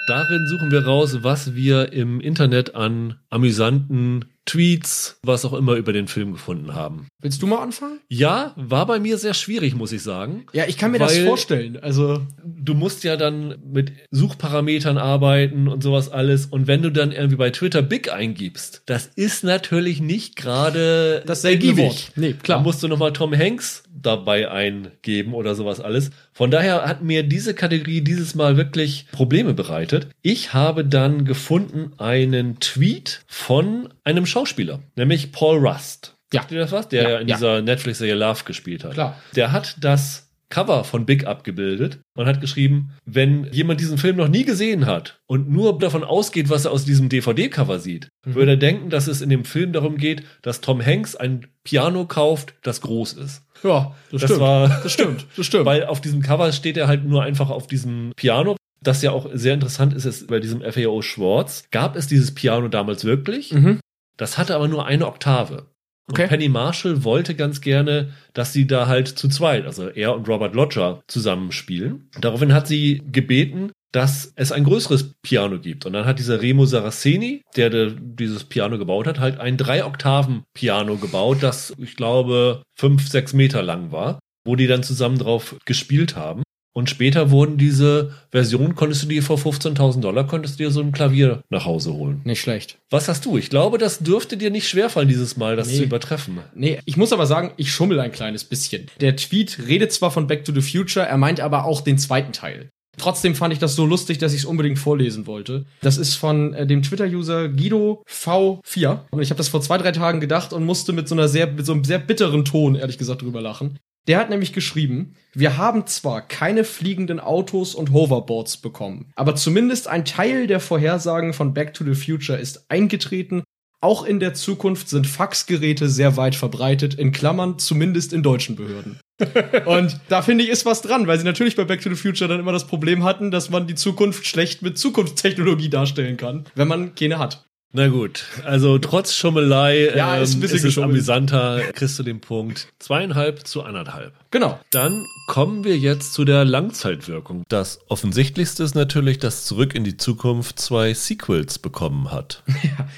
Darin suchen wir raus, was wir im Internet an amüsanten Tweets, was auch immer über den Film gefunden haben. Willst du mal anfangen? Ja, war bei mir sehr schwierig, muss ich sagen. Ja, ich kann mir das vorstellen. Also, Du musst ja dann mit Suchparametern arbeiten und sowas alles. Und wenn du dann irgendwie bei Twitter Big eingibst, das ist natürlich nicht gerade Das. Wort. Nee, klar. Da musst du nochmal Tom Hanks dabei eingeben oder sowas alles. Von daher hat mir diese Kategorie dieses Mal wirklich Probleme bereitet. Ich habe dann gefunden einen Tweet von einem Schauspieler, nämlich Paul Rust. Ja. Sagt dir das was? Der Ja, in ja. dieser Netflix-Serie Love gespielt hat. Klar. Der hat das Cover von Big abgebildet und hat geschrieben, wenn jemand diesen Film noch nie gesehen hat und nur davon ausgeht, was er aus diesem DVD-Cover sieht, Mhm. würde er denken, dass es in dem Film darum geht, dass Tom Hanks ein Piano kauft, das groß ist. Ja, das, Das stimmt. war- das stimmt. Das stimmt. *laughs* Weil auf diesem Cover steht er halt nur einfach auf diesem Piano. Das ja auch sehr interessant ist, ist bei diesem FAO Schwartz gab es dieses Piano damals wirklich. mhm. Das hatte aber nur eine Oktave. Und Okay. Penny Marshall wollte ganz gerne, dass sie da halt zu zweit, also er und Robert Lodger, zusammenspielen. Daraufhin hat sie gebeten, dass es ein größeres Piano gibt. Und dann hat dieser Remo Saraceni, der, der dieses Piano gebaut hat, halt ein Drei-Oktaven-Piano gebaut, das, ich glaube, fünf, sechs Meter lang war, wo die dann zusammen drauf gespielt haben. Und später wurden diese Versionen, konntest du dir vor 15.000 Dollar, konntest du dir so ein Klavier nach Hause holen. Nicht schlecht. Was hast du? Ich glaube, das dürfte dir nicht schwerfallen, dieses Mal, das Nee. zu übertreffen. Nee, ich muss aber sagen, ich schummel ein kleines bisschen. Der Tweet redet zwar von Back to the Future, er meint aber auch den zweiten Teil. Trotzdem fand ich das so lustig, dass ich es unbedingt vorlesen wollte. Das ist von äh, dem Twitter-User Guido V4. Und ich habe das vor zwei, drei Tagen gedacht und musste mit so einer sehr, mit so einem sehr bitteren Ton, ehrlich gesagt, drüber lachen. Der hat nämlich geschrieben, wir haben zwar keine fliegenden Autos und Hoverboards bekommen, aber zumindest ein Teil der Vorhersagen von Back to the Future ist eingetreten. Auch in der Zukunft sind Faxgeräte sehr weit verbreitet, in Klammern zumindest in deutschen Behörden. *laughs* Und da finde ich, ist was dran, weil sie natürlich bei Back to the Future dann immer das Problem hatten, dass man die Zukunft schlecht mit Zukunftstechnologie darstellen kann, wenn man keine hat. Na gut, also trotz Schummelei Ja, ist ein ähm, bisschen ist es amüsanter, kriegst du den Punkt zweieinhalb zu anderthalb. Genau. Dann kommen wir jetzt zu der Langzeitwirkung. Das offensichtlichste ist natürlich, dass Zurück in die Zukunft zwei Sequels bekommen hat. *laughs*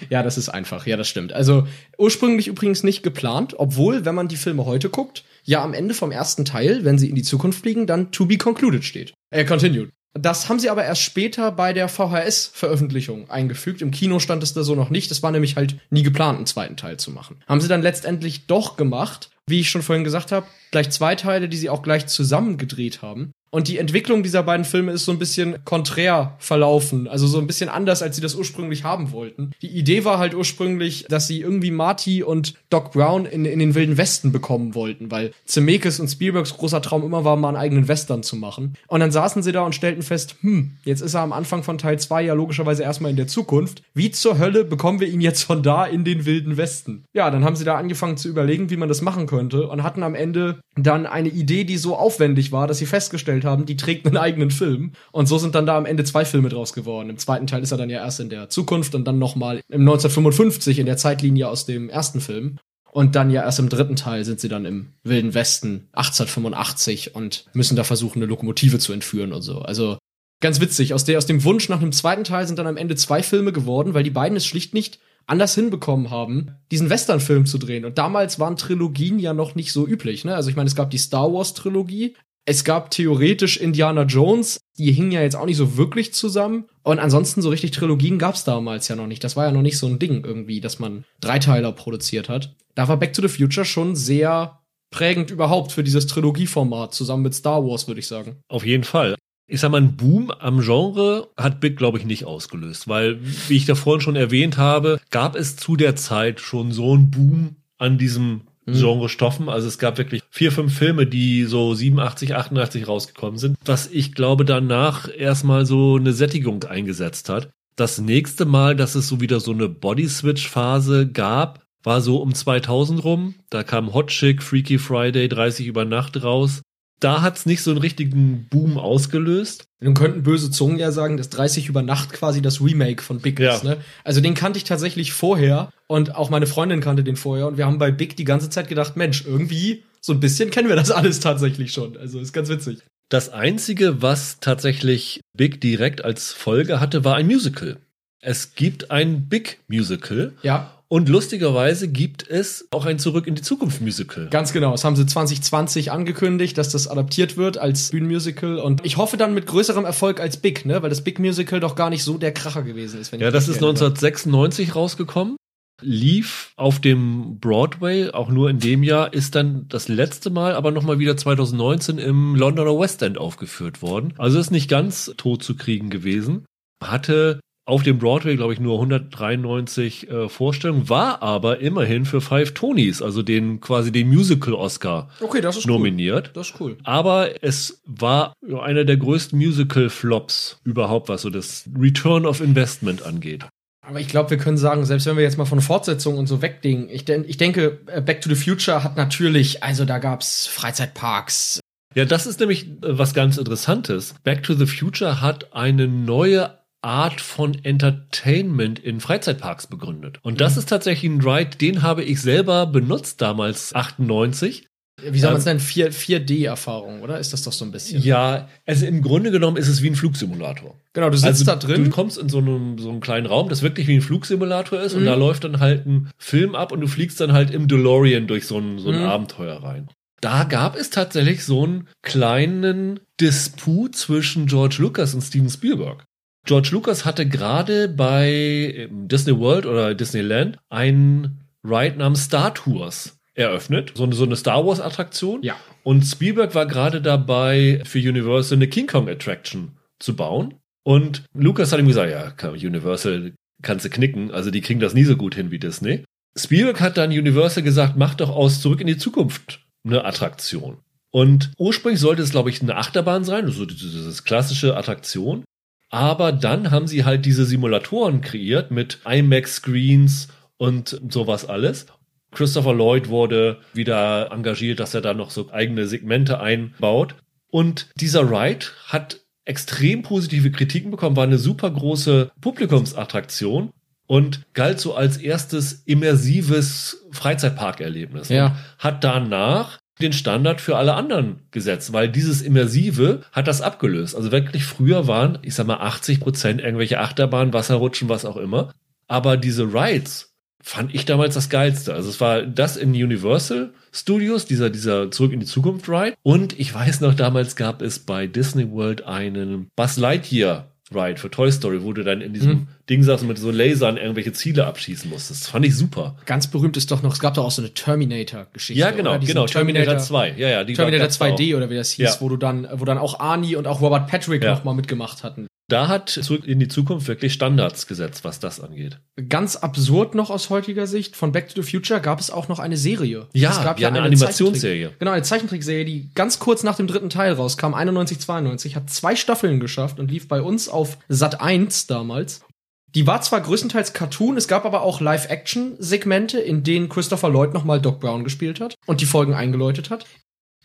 Ja, das ist einfach. Ja, das stimmt. Also ursprünglich übrigens nicht geplant, obwohl, wenn man die Filme heute guckt, ja am Ende vom ersten Teil, wenn sie in die Zukunft fliegen, dann to be concluded steht. Äh, continued. Das haben sie aber erst später bei der VHS-Veröffentlichung eingefügt. Im Kino stand es da so noch nicht. Es war nämlich halt nie geplant, einen zweiten Teil zu machen. Haben sie dann letztendlich doch gemacht. Wie ich schon vorhin gesagt habe, gleich zwei Teile, die sie auch gleich zusammen gedreht haben. Und die Entwicklung dieser beiden Filme ist so ein bisschen konträr verlaufen. Also so ein bisschen anders, als sie das ursprünglich haben wollten. Die Idee war halt ursprünglich, dass sie irgendwie Marty und Doc Brown in, in den Wilden Westen bekommen wollten, weil Zemeckis und Spielbergs großer Traum immer war, mal einen eigenen Western zu machen. Und dann saßen sie da und stellten fest, hm, jetzt ist er am Anfang von Teil 2 ja logischerweise erstmal in der Zukunft. Wie zur Hölle bekommen wir ihn jetzt von da in den Wilden Westen? Ja, dann haben sie da angefangen zu überlegen, wie man das machen könnte und hatten am Ende dann eine Idee, die so aufwendig war, dass sie festgestellt haben, die trägt einen eigenen Film. Und so sind dann da am Ende zwei Filme draus geworden. Im zweiten Teil ist er dann ja erst in der Zukunft und dann nochmal im 1955 in der Zeitlinie aus dem ersten Film. Und dann ja erst im dritten Teil sind sie dann im Wilden Westen 1885 und müssen da versuchen, eine Lokomotive zu entführen und so. Also ganz witzig. Aus, der, aus dem Wunsch nach einem zweiten Teil sind dann am Ende zwei Filme geworden, weil die beiden es schlicht nicht anders hinbekommen haben, diesen Western-Film zu drehen. Und damals waren Trilogien ja noch nicht so üblich. Ne? Also ich meine, es gab die Star Wars-Trilogie, es gab theoretisch Indiana Jones, die hingen ja jetzt auch nicht so wirklich zusammen. Und ansonsten so richtig Trilogien gab's damals ja noch nicht. Das war ja noch nicht so ein Ding irgendwie, dass man Dreiteiler produziert hat. Da war Back to the Future schon sehr prägend überhaupt für dieses Trilogieformat, zusammen mit Star Wars, würde ich sagen. Auf jeden Fall. Ich sag mal, ein Boom am Genre hat Big, glaube ich, nicht ausgelöst, weil, wie ich da vorhin schon erwähnt habe, gab es zu der Zeit schon so einen Boom an diesem Genre-Stoffen. Also es gab wirklich vier, fünf Filme, die so 87, 88 rausgekommen sind, was ich glaube danach erstmal so eine Sättigung eingesetzt hat. Das nächste Mal, dass es so wieder so eine Body-Switch-Phase gab, war so um 2000 rum. Da kam Hot Chick, Freaky Friday, 30 über Nacht raus. Da hat's nicht so einen richtigen Boom ausgelöst. Nun könnten böse Zungen ja sagen, dass 30 über Nacht quasi das Remake von Big Ja. ist. Ne? Also den kannte ich tatsächlich vorher und auch meine Freundin kannte den vorher und wir haben bei Big die ganze Zeit gedacht, Mensch, irgendwie so ein bisschen kennen wir das *laughs* alles tatsächlich schon. Also ist ganz witzig. Das einzige, was tatsächlich Big direkt als Folge hatte, war ein Musical. Es gibt ein Big Musical Ja, und lustigerweise gibt es auch ein Zurück in die Zukunft Musical. ganz genau. Das haben sie 2020 angekündigt, dass das adaptiert wird als Bühnenmusical und ich hoffe dann mit größerem Erfolg als Big, ne? Weil das Big Musical doch gar nicht so der Kracher gewesen ist. Ja, das ist erinnere. 1996 rausgekommen. Lief auf dem Broadway, auch nur in dem Jahr, ist dann das letzte Mal, aber nochmal wieder 2019 im Londoner West End aufgeführt worden. Also ist nicht ganz tot zu kriegen gewesen. Hatte auf dem Broadway, glaube ich, nur 193 äh, Vorstellungen, war aber immerhin für Five Tonys, also den quasi den Musical-Oscar Okay, nominiert. cool. Das ist cool. Aber es war einer der größten Musical-Flops überhaupt, was so das Return of Investment angeht. Aber ich glaube, wir können sagen, selbst wenn wir jetzt mal von Fortsetzungen und so wegdingen, ich, den, ich denke, äh, Back to the Future hat natürlich, also da gab's Freizeitparks. Ja, das ist nämlich äh, was ganz Interessantes. Back to the Future hat eine neue Art von Entertainment in Freizeitparks begründet. Und das ist tatsächlich ein Ride, den habe ich selber benutzt damals, 98. Wie soll man es Ähm, nennen? 4, 4D-Erfahrung, oder? Ist das doch so ein bisschen? Ja, also im Grunde genommen ist es wie ein Flugsimulator. Genau, du sitzt also da drin. Du kommst in so einem, so einem kleinen Raum, das wirklich wie ein Flugsimulator ist, und Mhm. da läuft dann halt ein Film ab und du fliegst dann halt im DeLorean durch so ein, so ein Mhm. Abenteuer rein. Da gab es tatsächlich so einen kleinen Disput zwischen George Lucas und Steven Spielberg. George Lucas hatte gerade bei ähm, Disney World oder Disneyland einen Ride namens Star Tours eröffnet. So eine, so eine Star Wars Attraktion. Ja. Und Spielberg war gerade dabei, für Universal eine King Kong Attraction zu bauen. Und Lucas hat ihm gesagt, ja, Universal kannst du knicken, also die kriegen das nie so gut hin wie Disney. Spielberg hat dann Universal gesagt, mach doch aus Zurück in die Zukunft eine Attraktion. Und ursprünglich sollte es, glaube ich, eine Achterbahn sein, so diese diese klassische Attraktion. Aber dann haben sie halt diese Simulatoren kreiert mit IMAX-Screens und sowas alles. Christopher Lloyd wurde wieder engagiert, dass er da noch so eigene Segmente einbaut. Und dieser Ride hat extrem positive Kritiken bekommen, war eine super große Publikumsattraktion und galt so als erstes immersives Freizeitparkerlebnis. Ja. Hat danach den Standard für alle anderen gesetzt, weil dieses Immersive hat das abgelöst. Also wirklich früher waren, ich sag mal, 80 Prozent irgendwelche Achterbahnen, Wasserrutschen, was auch immer. Aber diese Rides fand ich damals das geilste. Also es war das in Universal Studios, dieser, dieser Zurück in die Zukunft Ride. Und ich weiß noch, damals gab es bei Disney World einen Buzz Lightyear Ride für Toy Story, wo du dann in diesem Mhm. Ding saß und mit so Lasern irgendwelche Ziele abschießen musstest. Das fand ich super. Ganz berühmt ist doch noch, es gab doch auch so eine Terminator-Geschichte. Ja, genau, genau. Terminator 2. Ja, ja, die Terminator gab's auch. 2D oder wie das hieß, Ja. wo du dann, wo dann auch Arnie und auch Robert Patrick Ja. noch mal mitgemacht hatten. Da hat Zurück in die Zukunft wirklich Standards gesetzt, was das angeht. Ganz absurd noch aus heutiger Sicht, von Back to the Future gab es auch noch eine Serie. Ja, es gab ja, eine Animationsserie. Zeichentrick- Genau, eine Zeichentrickserie, die ganz kurz nach dem dritten Teil rauskam, 91, 92, hat zwei Staffeln geschafft und lief bei uns auf Sat 1 damals. Die war zwar größtenteils Cartoon, es gab aber auch Live-Action-Segmente, in denen Christopher Lloyd nochmal Doc Brown gespielt hat und die Folgen eingeläutet hat.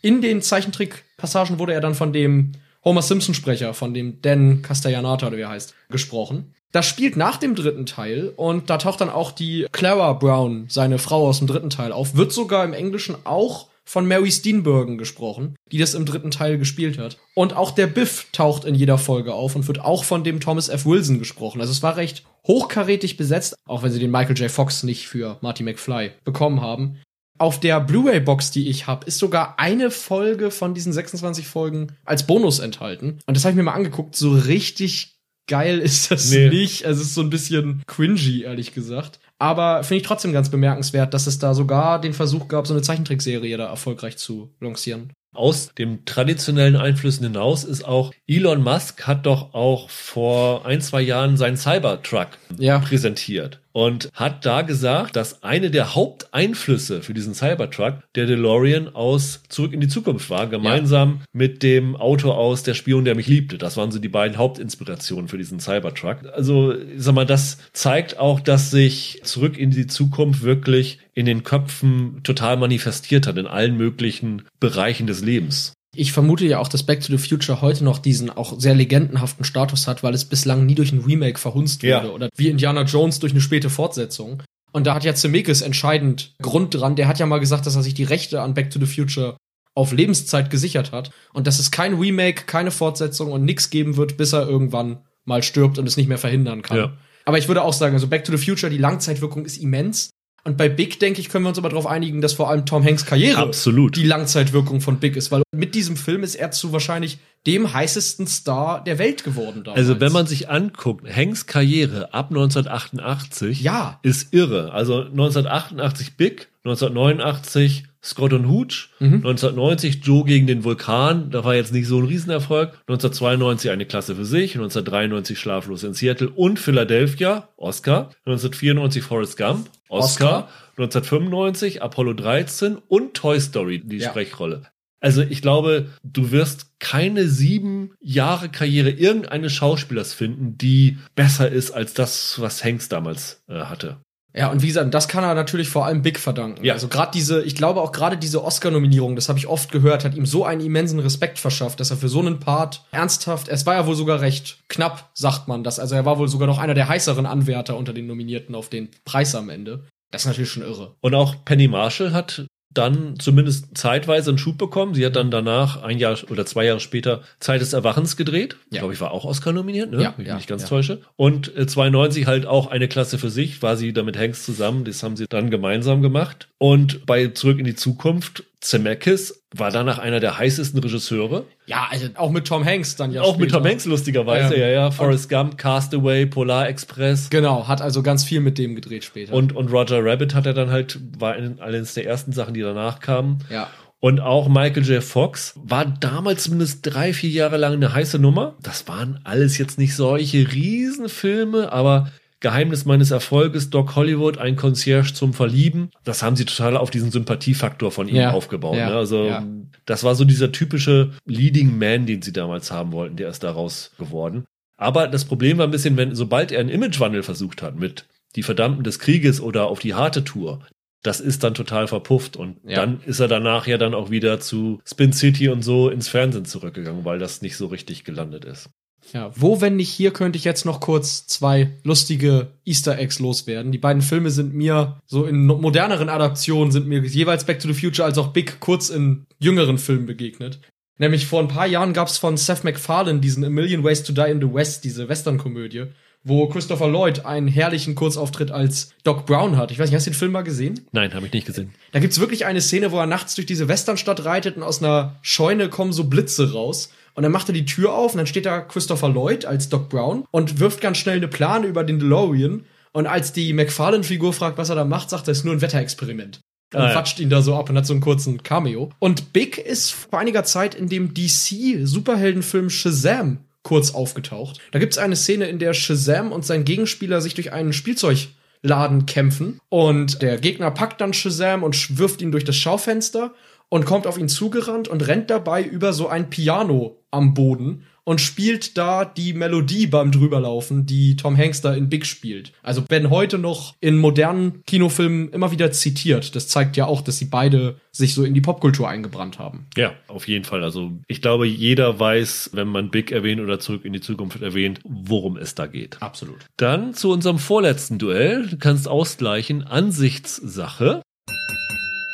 In den Zeichentrick-Passagen wurde er dann von dem Homer Simpson-Sprecher, von dem Dan Castellanata, oder wie er heißt, gesprochen. Das spielt nach dem dritten Teil und da taucht dann auch die Clara Brown, seine Frau aus dem dritten Teil, auf. Wird sogar im Englischen auch von Mary Steenburgen gesprochen, die das im dritten Teil gespielt hat. Und auch der Biff taucht in jeder Folge auf und wird auch von dem Thomas F. Wilson gesprochen. Also es war recht hochkarätig besetzt, auch wenn sie den Michael J. Fox nicht für Marty McFly bekommen haben. Auf der Blu-ray-Box, die ich habe, ist sogar eine Folge von diesen 26 Folgen als Bonus enthalten. Und das habe ich mir mal angeguckt. So richtig geil *laughs* ist das Nee. nicht. Also es ist so ein bisschen cringy, ehrlich gesagt. Aber finde ich trotzdem ganz bemerkenswert, dass es da sogar den Versuch gab, so eine Zeichentrickserie da erfolgreich zu lancieren. Aus den traditionellen Einflüssen hinaus ist auch Elon Musk hat doch auch vor ein, zwei Jahren seinen Cybertruck Ja. präsentiert und hat da gesagt, dass eine der Haupteinflüsse für diesen Cybertruck der DeLorean aus Zurück in die Zukunft war, gemeinsam mit dem Auto aus Der Spion, der mich liebte. Das waren so die beiden Hauptinspirationen für diesen Cybertruck. Also, ich sag mal, das zeigt auch, dass sich Zurück in die Zukunft wirklich in den Köpfen total manifestiert hat, in allen möglichen Bereichen des Lebens. Ich vermute ja auch, dass Back to the Future heute noch diesen auch sehr legendenhaften Status hat, weil es bislang nie durch ein Remake verhunzt Ja. wurde oder wie Indiana Jones durch eine späte Fortsetzung. Und da hat ja Zemeckis entscheidend Grund dran. Der hat ja mal gesagt, dass er sich die Rechte an Back to the Future auf Lebenszeit gesichert hat und dass es kein Remake, keine Fortsetzung und nix geben wird, bis er irgendwann mal stirbt und es nicht mehr verhindern kann. Ja. Aber ich würde auch sagen, also Back to the Future, die Langzeitwirkung ist immens. Und bei Big, denke ich, können wir uns aber darauf einigen, dass vor allem Tom Hanks Karriere Absolut. die Langzeitwirkung von Big ist, weil mit diesem Film ist er zu wahrscheinlich dem heißesten Star der Welt geworden damals. Also wenn man sich anguckt, Hanks Karriere ab 1988 Ja. ist irre. Also 1988 Big, 1989 Scott und Hooch. Mhm. 1990 Joe gegen den Vulkan. Da war jetzt nicht so ein Riesenerfolg. 1992 eine Klasse für sich. 1993 Schlaflos in Seattle und Philadelphia. Oscar. 1994 Forrest Gump. Oscar. Oscar. 1995 Apollo 13 und Toy Story, die Ja. Sprechrolle. Also ich glaube, du wirst keine sieben Jahre Karriere irgendeines Schauspielers finden, die besser ist als das, was Hanks damals äh, hatte. Ja, und wie gesagt, das kann er natürlich vor allem Big verdanken. Ja. Also gerade diese, ich glaube auch gerade diese Oscar-Nominierung, das habe ich oft gehört, hat ihm so einen immensen Respekt verschafft, dass er für so einen Part ernsthaft, es war ja wohl sogar recht knapp, sagt man das. Also er war wohl sogar noch einer der heißeren Anwärter unter den Nominierten auf den Preis am Ende. Das ist natürlich schon irre. Und auch Penny Marshall hat dann zumindest zeitweise einen Schub bekommen. Sie hat dann danach ein Jahr oder zwei Jahre später Zeit des Erwachens gedreht. Ja. Glaube ich, war auch Oscar nominiert, ne? Ja, Wenn ich ja, mich ganz ja. täusche. Und äh, 92 halt auch eine Klasse für sich, war sie da mit Hanks zusammen. Das haben sie dann gemeinsam gemacht. Und bei Zurück in die Zukunft, Zemeckis war danach einer der heißesten Regisseure. Ja, also auch mit Tom Hanks dann ja auch mit später. Tom Hanks lustigerweise, Ja. ja, ja. Forrest Gump, Castaway, Polar Express. Genau, hat also ganz viel mit dem gedreht später. Und, und Roger Rabbit hat er dann halt, war in, eines der ersten Sachen, die danach kamen. ja. Und auch Michael J. Fox war damals zumindest drei, vier Jahre lang eine heiße Nummer. Das waren alles jetzt nicht solche Riesenfilme, aber Geheimnis meines Erfolges, Doc Hollywood, ein Concierge zum Verlieben. Das haben sie total auf diesen Sympathiefaktor von ihm Ja, aufgebaut. ja, ne? Also ja. das war so dieser typische Leading Man, den sie damals haben wollten, der ist daraus geworden. Aber das Problem war ein bisschen, wenn, sobald er einen Imagewandel versucht hat mit Die Verdammten des Krieges oder auf die harte Tour, das ist dann total verpufft und Ja. dann ist er danach ja dann auch wieder zu Spin City und so ins Fernsehen zurückgegangen, weil das nicht so richtig gelandet ist. Ja, wo, wenn nicht hier, könnte ich jetzt noch kurz zwei lustige Easter Eggs loswerden. Die beiden Filme sind mir so in moderneren Adaptionen sind mir jeweils Back to the Future als auch Big kurz in jüngeren Filmen begegnet. Nämlich vor ein paar Jahren gab es von Seth MacFarlane diesen A Million Ways to Die in the West, diese Western-Komödie, wo Christopher Lloyd einen herrlichen Kurzauftritt als Doc Brown hat. Ich weiß nicht, hast du den Film mal gesehen? Nein, habe ich nicht gesehen. Da gibt's wirklich eine Szene, wo er nachts durch diese Westernstadt reitet und aus einer Scheune kommen so Blitze raus. Und dann macht er die Tür auf und dann steht da Christopher Lloyd als Doc Brown und wirft ganz schnell eine Plane über den DeLorean. Und als die McFarlane-Figur fragt, was er da macht, sagt er, es ist nur ein Wetterexperiment. Und Ah, ja. quatscht ihn da so ab und hat so einen kurzen Cameo. Und Big ist vor einiger Zeit in dem DC-Superheldenfilm Shazam kurz aufgetaucht. Da gibt's eine Szene, in der Shazam und sein Gegenspieler sich durch einen Spielzeugladen kämpfen. Und der Gegner packt dann Shazam und wirft ihn durch das Schaufenster und kommt auf ihn zugerannt und rennt dabei über so ein Piano am Boden und spielt da die Melodie beim drüberlaufen, die Tom Hanks da in Big spielt. Also werden heute noch in modernen Kinofilmen immer wieder zitiert. Das zeigt ja auch, dass sie beide sich so in die Popkultur eingebrannt haben. Ja, auf jeden Fall. Also ich glaube, jeder weiß, wenn man Big erwähnt oder zurück in die Zukunft erwähnt, worum es da geht. Absolut. Dann zu unserem vorletzten Duell. Du kannst ausgleichen. Ansichtssache.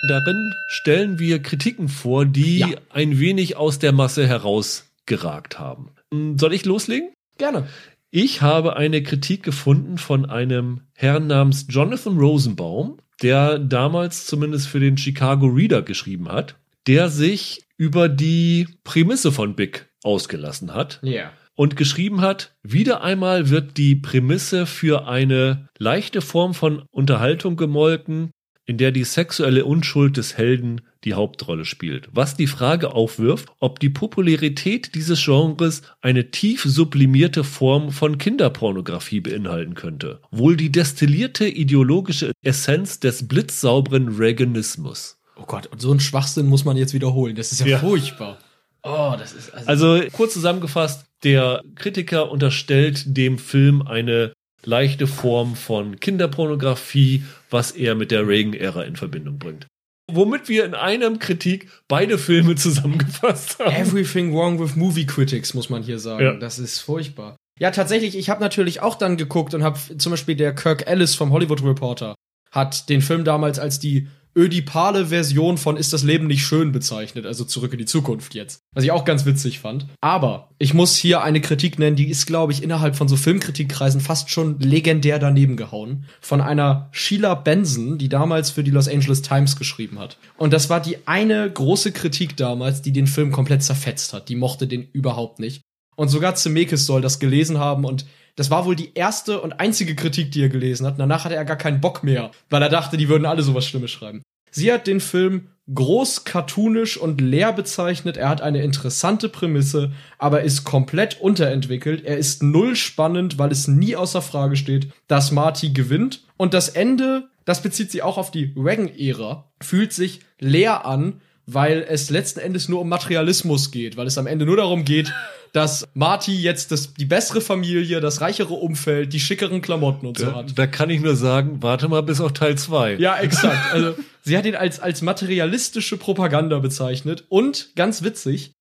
Darin stellen wir Kritiken vor, die Ja. ein wenig aus der Masse herausgeragt haben. Hm, Soll ich loslegen? Gerne. Ich habe eine Kritik gefunden von einem Herrn namens Jonathan Rosenbaum, der damals zumindest für den Chicago Reader geschrieben hat, der sich über die Prämisse von Big ausgelassen hat Ja. Yeah. und geschrieben hat, wieder einmal wird die Prämisse für eine leichte Form von Unterhaltung gemolken, in der die sexuelle Unschuld des Helden die Hauptrolle spielt. Was die Frage aufwirft, ob die Popularität dieses Genres eine tief sublimierte Form von Kinderpornografie beinhalten könnte. Wohl die destillierte ideologische Essenz des blitzsauberen Reaganismus. Oh Gott, und so einen Schwachsinn muss man jetzt wiederholen. Das ist ja, Ja. furchtbar. Oh, das ist also, Also kurz zusammengefasst, der Kritiker unterstellt dem Film eine leichte Form von Kinderpornografie, was er mit der Reagan-Ära in Verbindung bringt. Womit wir in einem Kritik beide Filme zusammengefasst haben. Everything wrong with movie critics, muss man hier sagen. Ja. Das ist furchtbar. Ja, tatsächlich, ich habe natürlich auch dann geguckt und habe zum Beispiel der Kirk Ellis vom Hollywood Reporter hat den Film damals als die ödipale Version von Ist das Leben nicht schön bezeichnet, also zurück in die Zukunft jetzt. Was ich auch ganz witzig fand. Aber ich muss hier eine Kritik nennen, die ist, glaube ich, innerhalb von so Filmkritikkreisen fast schon legendär daneben gehauen. Von einer Sheila Benson, die damals für die Los Angeles Times geschrieben hat. Und das war die eine große Kritik damals, die den Film komplett zerfetzt hat. Die mochte den überhaupt nicht. Und sogar Zemeckis soll das gelesen haben und das war wohl die erste und einzige Kritik, die er gelesen hat. Und danach hatte er gar keinen Bock mehr, weil er dachte, die würden alle sowas Schlimmes schreiben. Sie hat den Film groß cartoonisch und leer bezeichnet. Er hat eine interessante Prämisse, aber ist komplett unterentwickelt. Er ist null spannend, weil es nie außer Frage steht, dass Marty gewinnt. Und das Ende, das bezieht sich auch auf die Reagan-Ära, fühlt sich leer an, weil es letzten Endes nur um Materialismus geht, weil es am Ende nur darum geht, *laughs* dass Marty jetzt das, die bessere Familie, das reichere Umfeld, die schickeren Klamotten und so hat. da kann ich nur sagen, warte mal bis auf Teil 2. Ja, exakt. Also, sie hat ihn als, als materialistische Propaganda bezeichnet und ganz witzig,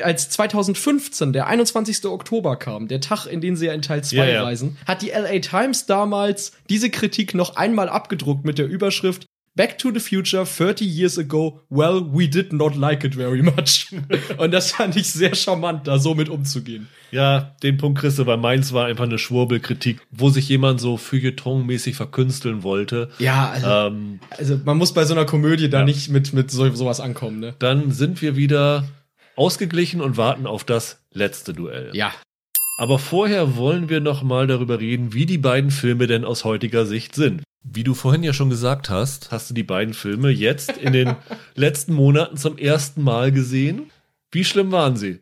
als 2015 der 21. Oktober kam, der Tag, in den sie ja in Teil 2 Ja, ja. reisen, hat die LA Times damals diese Kritik noch einmal abgedruckt mit der Überschrift Back to the Future 30 years ago, well, we did not like it very much. *laughs* Und das fand ich sehr charmant, da so mit umzugehen. Ja, den Punkt kriegst du, weil meins war einfach eine Schwurbelkritik, wo sich jemand so feuilletonmäßig verkünsteln wollte. Ja, also, Ähm, also man muss bei so einer Komödie da Ja. nicht mit, mit so, sowas ankommen, ne? dann sind wir wieder ausgeglichen und warten auf das letzte Duell. Ja. Aber vorher wollen wir noch mal darüber reden, wie die beiden Filme denn aus heutiger Sicht sind. Wie du vorhin ja schon gesagt hast, hast du die beiden Filme jetzt in den *laughs* letzten Monaten zum ersten Mal gesehen. Wie schlimm waren sie?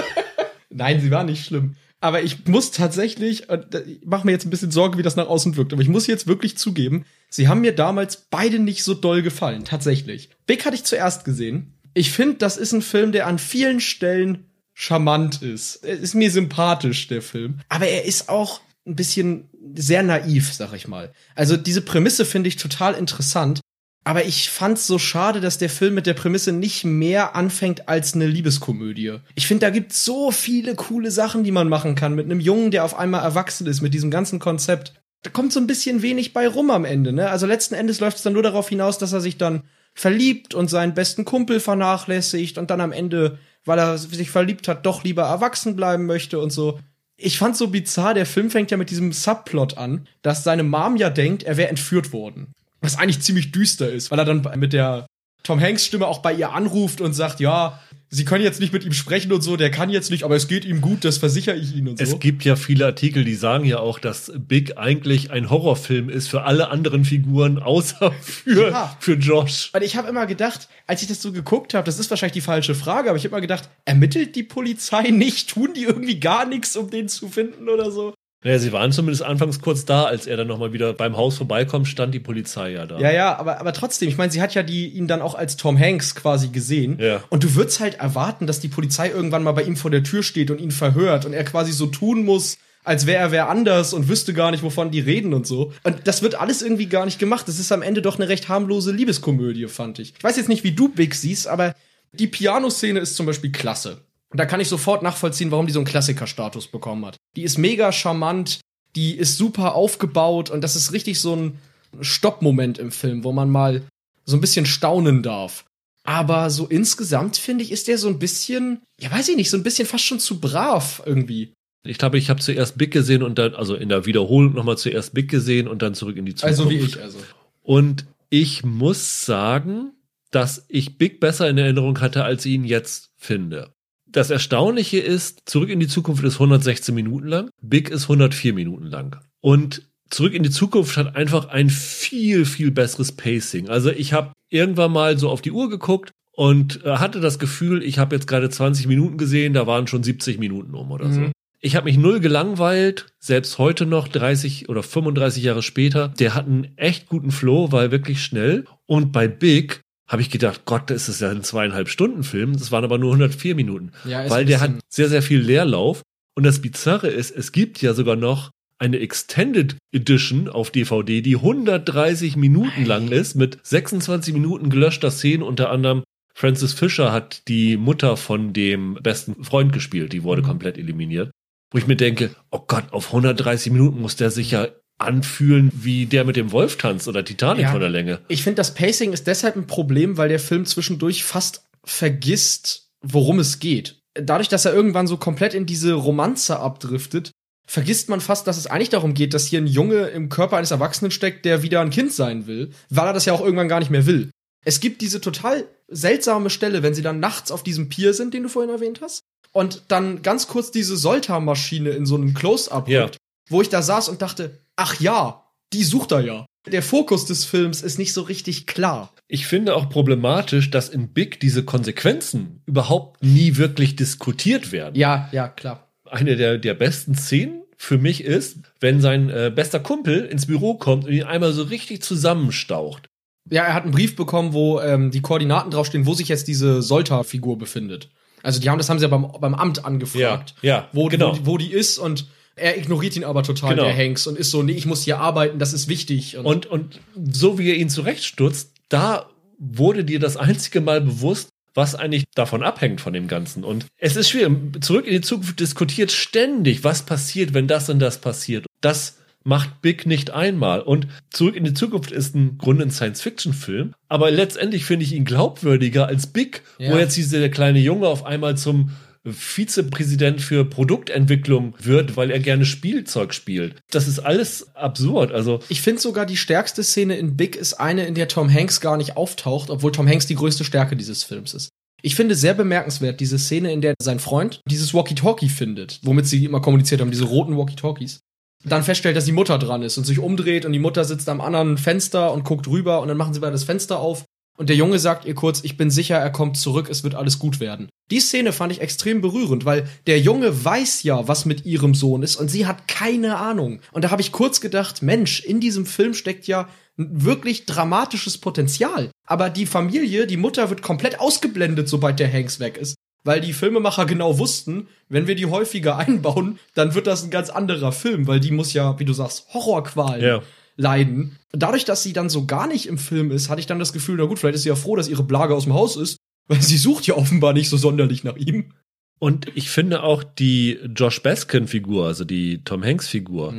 *laughs* Nein, sie war nicht schlimm. Aber ich muss tatsächlich, äh, ich mache mir jetzt ein bisschen Sorge, wie das nach außen wirkt, aber ich muss jetzt wirklich zugeben, sie haben mir damals beide nicht so doll gefallen, tatsächlich. Big hatte ich zuerst gesehen. Ich finde, das ist ein Film, der an vielen Stellen charmant ist. Er ist mir sympathisch, der Film. Aber er ist auch ein bisschen sehr naiv, sag ich mal. Also diese Prämisse finde ich total interessant. Aber ich fand's so schade, dass der Film mit der Prämisse nicht mehr anfängt als eine Liebeskomödie. Ich finde, da gibt's so viele coole Sachen, die man machen kann mit einem Jungen, der auf einmal erwachsen ist, mit diesem ganzen Konzept. Da kommt so ein bisschen wenig bei rum am Ende, ne? Also letzten Endes läuft es dann nur darauf hinaus, dass er sich dann verliebt und seinen besten Kumpel vernachlässigt und dann am Ende, weil er sich verliebt hat, doch lieber erwachsen bleiben möchte und so. Ich fand's so bizarr, der Film fängt ja mit diesem Subplot an, dass seine Mom ja denkt, er wäre entführt worden. Was eigentlich ziemlich düster ist, weil er dann mit der Tom Hanks Stimme auch bei ihr anruft und sagt, ja, sie können jetzt nicht mit ihm sprechen und so, der kann jetzt nicht, aber es geht ihm gut, das versichere ich Ihnen und so. Es gibt ja viele Artikel, die sagen ja auch, dass Big eigentlich ein Horrorfilm ist für alle anderen Figuren, außer für, Ja. für Josh. Und ich habe immer gedacht, als ich das so geguckt habe, das ist wahrscheinlich die falsche Frage, aber ich habe immer gedacht, ermittelt die Polizei nicht? Tun die irgendwie gar nichts, um den zu finden oder so? Naja, sie waren zumindest anfangs kurz da, als er dann nochmal wieder beim Haus vorbeikommt, stand die Polizei ja da. Ja, ja, aber, aber trotzdem, ich meine, sie hat ja die, ihn dann auch als Tom Hanks quasi gesehen. Ja. Und du würdest halt erwarten, dass die Polizei irgendwann mal bei ihm vor der Tür steht und ihn verhört und er quasi so tun muss, als wäre er wer anders und wüsste gar nicht, wovon die reden und so. Und das wird alles irgendwie gar nicht gemacht. Das ist am Ende doch eine recht harmlose Liebeskomödie, fand ich. Ich weiß jetzt nicht, wie du Big siehst, aber die Pianoszene ist zum Beispiel klasse. Und da kann ich sofort nachvollziehen, warum die so einen Klassikerstatus bekommen hat. Die ist mega charmant, die ist super aufgebaut und das ist richtig so ein Stoppmoment im Film, wo man mal so ein bisschen staunen darf. Aber so insgesamt finde ich, ist der so ein bisschen, ja weiß ich nicht, so ein bisschen fast schon zu brav irgendwie. Ich glaube, ich habe zuerst Big gesehen und dann, also in der Wiederholung nochmal zuerst Big gesehen und dann zurück in die Zukunft. Also wie ich, also. Und ich muss sagen, dass ich Big besser in Erinnerung hatte, als ich ihn jetzt finde. Das Erstaunliche ist, Zurück in die Zukunft ist 116 Minuten lang, Big ist 104 Minuten lang. Und Zurück in die Zukunft hat einfach ein viel, viel besseres Pacing. Also ich habe irgendwann mal so auf die Uhr geguckt und äh, hatte das Gefühl, ich habe jetzt gerade 20 Minuten gesehen, da waren schon 70 Minuten um oder so. Mhm. Ich habe mich null gelangweilt, selbst heute noch 30 oder 35 Jahre später. Der hat einen echt guten Flow, war wirklich schnell. Und bei Big habe ich gedacht, Gott, das ist ja ein zweieinhalb Stunden Film. Das waren aber nur 104 Minuten, Ja, weil der hat sehr sehr viel Leerlauf. Und das Bizarre ist, es gibt ja sogar noch eine Extended Edition auf DVD, die 130 Minuten lang ist, mit 26 Minuten gelöschter Szenen, unter anderem Francis Fisher hat die Mutter von dem besten Freund gespielt, die wurde Mhm. komplett eliminiert. Wo ich mir denke, oh Gott, auf 130 Minuten muss der sich ja anfühlen wie der mit dem Wolf tanzt oder Titanic Ja. von der Länge. Ich finde, das Pacing ist deshalb ein Problem, weil der Film zwischendurch fast vergisst, worum es geht. Dadurch, dass er irgendwann so komplett in diese Romanze abdriftet, vergisst man fast, dass es eigentlich darum geht, dass hier ein Junge im Körper eines Erwachsenen steckt, der wieder ein Kind sein will, weil er das ja auch irgendwann gar nicht mehr will. Es gibt diese total seltsame Stelle, wenn sie dann nachts auf diesem Pier sind, den du vorhin erwähnt hast, und dann ganz kurz diese Solta-Maschine in so einem Close-Up Ja. rückt, wo ich da saß und dachte, ach ja, die sucht er ja. der Fokus des Films ist nicht so richtig klar. Ich finde auch problematisch, dass in Big diese Konsequenzen überhaupt nie wirklich diskutiert werden. Ja, ja, klar. Eine der, der besten Szenen für mich ist, wenn sein äh, bester Kumpel ins Büro kommt und ihn einmal so richtig zusammenstaucht. Ja, er hat einen Brief bekommen, wo ähm, die Koordinaten draufstehen, wo sich jetzt diese Solta-Figur befindet. Also die haben, das haben sie ja beim, beim Amt angefragt, Ja, ja, wo, genau. wo, wo die ist und er ignoriert ihn aber total, Genau. der Hanks, und ist so, nee, ich muss hier arbeiten, das ist wichtig. Und, und so wie er ihn zurechtstutzt, da wurde dir das einzige Mal bewusst, was eigentlich davon abhängt von dem Ganzen. Und es ist schwierig. Zurück in die Zukunft diskutiert ständig, was passiert, wenn das und das passiert. Das macht Big nicht einmal. Und Zurück in die Zukunft ist ein Grunde ein Science-Fiction-Film. Aber letztendlich finde ich ihn glaubwürdiger als Big, Ja. wo jetzt dieser kleine Junge auf einmal zum Vizepräsident für Produktentwicklung wird, weil er gerne Spielzeug spielt. Das ist alles absurd. Also ich finde sogar die stärkste Szene in Big ist eine, in der Tom Hanks gar nicht auftaucht, obwohl Tom Hanks die größte Stärke dieses Films ist. Ich finde sehr bemerkenswert diese Szene, in der sein Freund dieses Walkie-Talkie findet, womit sie immer kommuniziert haben, diese roten Walkie-Talkies. Dann feststellt, dass die Mutter dran ist und sich umdreht und die Mutter sitzt am anderen Fenster und guckt rüber und dann machen sie beide das Fenster auf und der Junge sagt ihr kurz, ich bin sicher, er kommt zurück, es wird alles gut werden. Die Szene fand ich extrem berührend, weil der Junge weiß ja, was mit ihrem Sohn ist und sie hat keine Ahnung. Und da habe ich kurz gedacht, Mensch, in diesem Film steckt ja wirklich dramatisches Potenzial. Aber die Familie, die Mutter wird komplett ausgeblendet, sobald der Hanks weg ist. Weil die Filmemacher genau wussten, wenn wir die häufiger *laughs* einbauen, dann wird das ein ganz anderer Film, weil die muss ja, wie du sagst, Horrorqualen Ja. Leiden. Dadurch, dass sie dann so gar nicht im Film ist, hatte ich dann das Gefühl, na gut, vielleicht ist sie ja froh, dass ihre Blage aus dem Haus ist, *laughs* weil sie sucht ja offenbar nicht so sonderlich nach ihm. Und ich finde auch die Josh Baskin-Figur, also die Tom Hanks-Figur,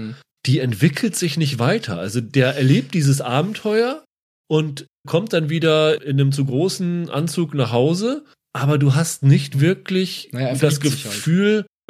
die entwickelt sich nicht weiter. Also der erlebt dieses Abenteuer und kommt dann wieder in einem zu großen Anzug nach Hause, aber du hast nicht wirklich Naja, das verliebt sich halt.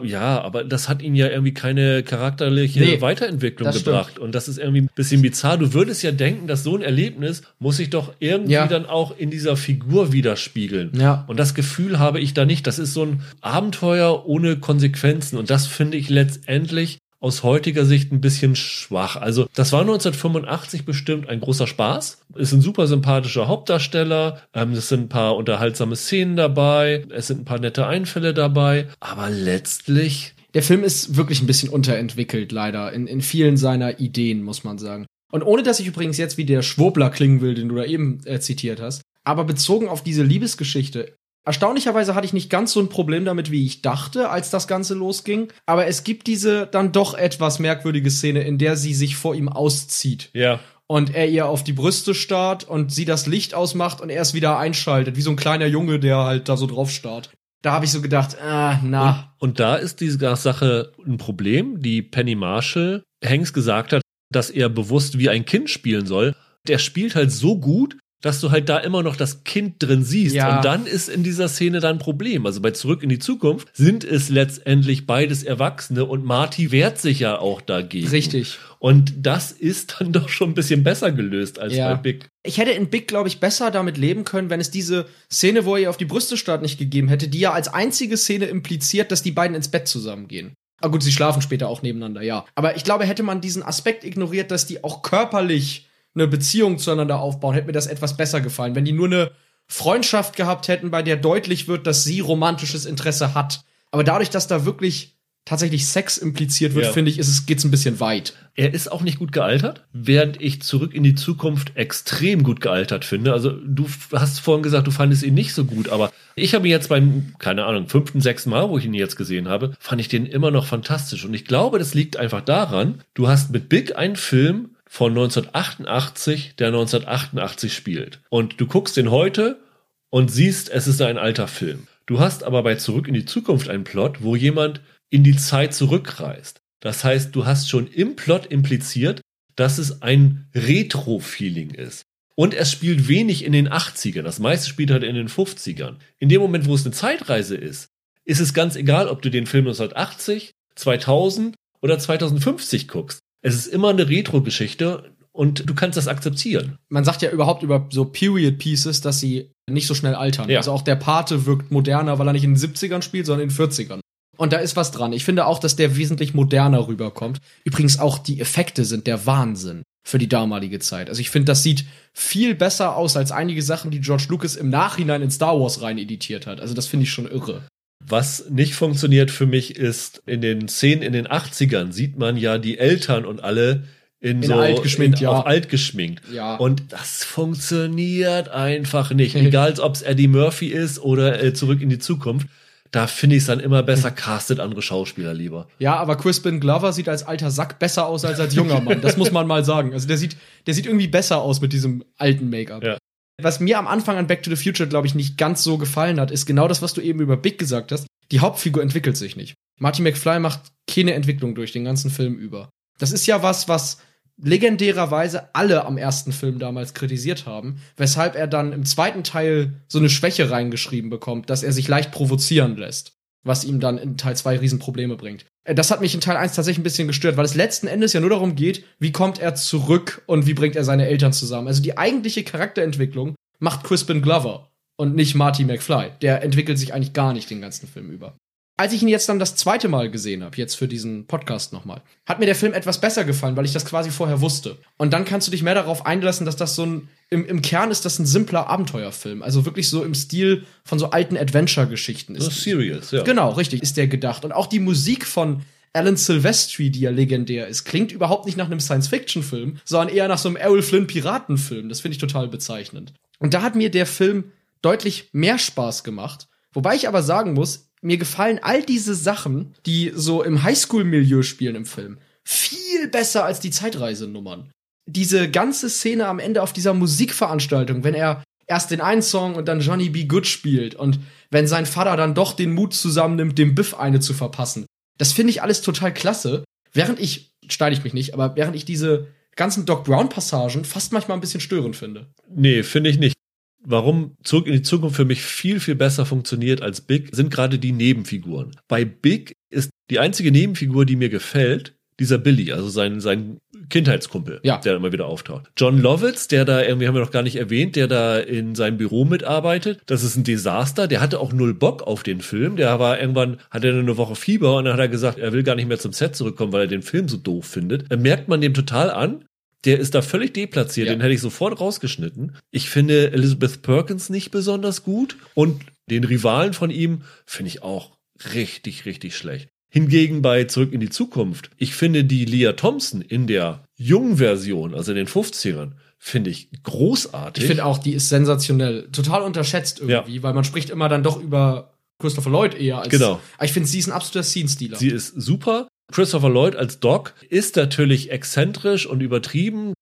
Ja, aber das hat ihn ja irgendwie keine charakterliche Nee, Weiterentwicklung gebracht. Und das ist irgendwie ein bisschen bizarr. Du würdest ja denken, dass so ein Erlebnis muss sich doch irgendwie Ja. dann auch in dieser Figur widerspiegeln. Ja. Und das Gefühl habe ich da nicht. Das ist so ein Abenteuer ohne Konsequenzen. Und das finde ich letztendlich aus heutiger Sicht ein bisschen schwach. Also, das war 1985 bestimmt ein großer Spaß. Ist ein super sympathischer Hauptdarsteller. Ähm, es sind ein paar unterhaltsame Szenen dabei. Es sind ein paar nette Einfälle dabei. Aber letztlich, Der Film ist wirklich ein bisschen unterentwickelt, leider, in, in vielen seiner Ideen, muss man sagen. Und ohne dass ich übrigens jetzt wie der Schwurbler klingen will, den du da eben äh, zitiert hast, aber bezogen auf diese Liebesgeschichte, erstaunlicherweise hatte ich nicht ganz so ein Problem damit, wie ich dachte, als das Ganze losging. Aber es gibt diese dann doch etwas merkwürdige Szene, in der sie sich vor ihm auszieht ja, und er ihr auf die Brüste starrt und sie das Licht ausmacht und er es wieder einschaltet, wie so ein kleiner Junge, der halt da so drauf starrt. Da habe ich so gedacht, ah, na, Und da ist diese Sache ein Problem, die Penny Marshall Hanks gesagt hat, dass er bewusst wie ein Kind spielen soll. Der spielt halt so gut, dass du halt da immer noch das Kind drin siehst. Ja. Und dann ist in dieser Szene dann ein Problem. Also bei Zurück in die Zukunft sind es letztendlich beides Erwachsene und Marty wehrt sich ja auch dagegen. richtig. Und das ist dann doch schon ein bisschen besser gelöst als Ja. bei Big. Ich hätte in Big, glaube ich, besser damit leben können, wenn es diese Szene, wo er ihr auf die Brüste starrt, nicht gegeben hätte, die ja als einzige Szene impliziert, dass die beiden ins Bett zusammengehen. Ah gut, sie schlafen später auch nebeneinander, ja. Aber ich glaube, hätte man diesen Aspekt ignoriert, dass die auch körperlich eine Beziehung zueinander aufbauen, hätte mir das etwas besser gefallen. Wenn die nur eine Freundschaft gehabt hätten, bei der deutlich wird, dass sie romantisches Interesse hat. Aber dadurch, dass da wirklich tatsächlich Sex impliziert wird, Ja. finde ich, ist es, geht's ein bisschen weit. Er ist auch nicht gut gealtert, während ich zurück in die Zukunft extrem gut gealtert finde. Also du hast vorhin gesagt, du fandest ihn nicht so gut, aber ich habe ihn jetzt beim, keine Ahnung, fünften, sechsten Mal, wo ich ihn jetzt gesehen habe, fand ich den immer noch fantastisch. Und ich glaube, das liegt einfach daran, du hast mit Big einen Film von 1988, der 1988 spielt. Und du guckst den heute und siehst, es ist ein alter Film. Du hast aber bei Zurück in die Zukunft einen Plot, wo jemand in die Zeit zurückreist. Das heißt, du hast schon im Plot impliziert, dass es ein Retro-Feeling ist. Und es spielt wenig in den 80ern. Das meiste spielt halt in den 50ern. In dem Moment, wo es eine Zeitreise ist, ist es ganz egal, ob du den Film 1980, 2000 oder 2050 guckst. Es ist immer eine Retro-Geschichte und du kannst das akzeptieren. man sagt ja überhaupt über so Period Pieces, dass sie nicht so schnell altern. Ja. Also auch der Pate wirkt moderner, weil er nicht in den 70ern spielt, sondern in den 40ern. Und da ist was dran. Ich finde auch, dass der wesentlich moderner rüberkommt. Übrigens auch die Effekte sind der Wahnsinn. für die damalige Zeit. Also ich finde, das sieht viel besser aus als einige Sachen, die George Lucas im Nachhinein in Star Wars rein editiert hat. Also das finde ich schon irre. Was nicht funktioniert für mich ist, in den Szenen in den 80ern sieht man ja die Eltern und alle in, In so alt geschminkt, in, ja. auf alt geschminkt. Ja. Und das funktioniert einfach nicht. Egal, ob es Eddie Murphy ist oder äh, zurück in die Zukunft. Da finde ich es dann immer besser, *laughs* castet andere Schauspieler lieber. Ja, aber Crispin Glover sieht als alter Sack besser aus als als junger Mann. Das muss man mal sagen. Also der sieht, der sieht irgendwie besser aus mit diesem alten Make-up. Ja. Was mir am Anfang an Back to the Future, glaube ich, nicht ganz so gefallen hat, ist genau das, was du eben über Big gesagt hast. Die Hauptfigur entwickelt sich nicht. Marty McFly macht keine Entwicklung durch den ganzen Film über. Das ist ja was, was legendärerweise alle am ersten Film damals kritisiert haben, weshalb er dann im zweiten Teil so eine Schwäche reingeschrieben bekommt, dass er sich leicht provozieren lässt, was ihm dann in Teil 2 Riesenprobleme bringt. Äh, Das hat mich in Teil 1 tatsächlich ein bisschen gestört, weil es letzten Endes ja nur darum geht, wie kommt er zurück und wie bringt er seine Eltern zusammen. Also die eigentliche Charakterentwicklung macht Crispin Glover und nicht Marty McFly. Der entwickelt sich eigentlich gar nicht den ganzen Film über. Als ich ihn jetzt dann das zweite Mal gesehen habe, jetzt für diesen Podcast nochmal, hat mir der Film etwas besser gefallen, weil ich das quasi vorher wusste. Und dann kannst du dich mehr darauf einlassen, dass das so ein, im, im Kern ist das ein simpler Abenteuerfilm. Also wirklich so im Stil von so alten Adventure-Geschichten. So ist Serious, ja. Genau, richtig, ist der gedacht. Und auch die Musik von Alan Silvestri, die ja legendär ist, klingt überhaupt nicht nach einem Science-Fiction-Film, sondern eher nach so einem Errol Flynn-Piratenfilm. Das finde ich total bezeichnend. Und da hat mir der Film deutlich mehr Spaß gemacht. Wobei ich aber sagen muss, mir gefallen all diese Sachen, die so im Highschool-Milieu spielen im Film, viel besser als die Zeitreisenummern. Diese ganze Szene am Ende auf dieser Musikveranstaltung, wenn er erst den einen Song und dann Johnny B. Good spielt und wenn sein Vater dann doch den Mut zusammennimmt, dem Biff eine zu verpassen. Das finde ich alles total klasse. Während ich, steile ich mich nicht, aber während ich diese ganzen Doc Brown Passagen fast manchmal ein bisschen störend finde. Nee, finde ich nicht. Warum Zurück in die Zukunft für mich viel, viel besser funktioniert als Big, sind gerade die Nebenfiguren. Bei Big ist die einzige Nebenfigur, die mir gefällt, dieser Billy, also sein, sein Kindheitskumpel, Ja. der immer wieder auftaucht. John Lovitz, der da irgendwie, haben wir noch gar nicht erwähnt, der da in seinem Büro mitarbeitet. Das ist ein Desaster. Der hatte auch null Bock auf den Film. Der war irgendwann, hatte er eine Woche Fieber und dann hat er gesagt, er will gar nicht mehr zum Set zurückkommen, weil er den Film so doof findet. Dann merkt man dem total an. Der ist da völlig deplatziert, Ja. den hätte ich sofort rausgeschnitten. Ich finde Elizabeth Perkins nicht besonders gut und den Rivalen von ihm finde ich auch richtig, richtig schlecht. Hingegen bei Zurück in die Zukunft, ich finde die Leah Thompson in der jungen Version, also in den 50ern, finde ich großartig. Ich finde auch, die ist sensationell. Total unterschätzt irgendwie, weil man spricht immer dann doch über Christopher Lloyd eher als. Genau. Aber ich finde, sie ist ein absoluter Scene-Stealer. Sie ist super. Christopher Lloyd als Doc ist natürlich exzentrisch und übertrieben.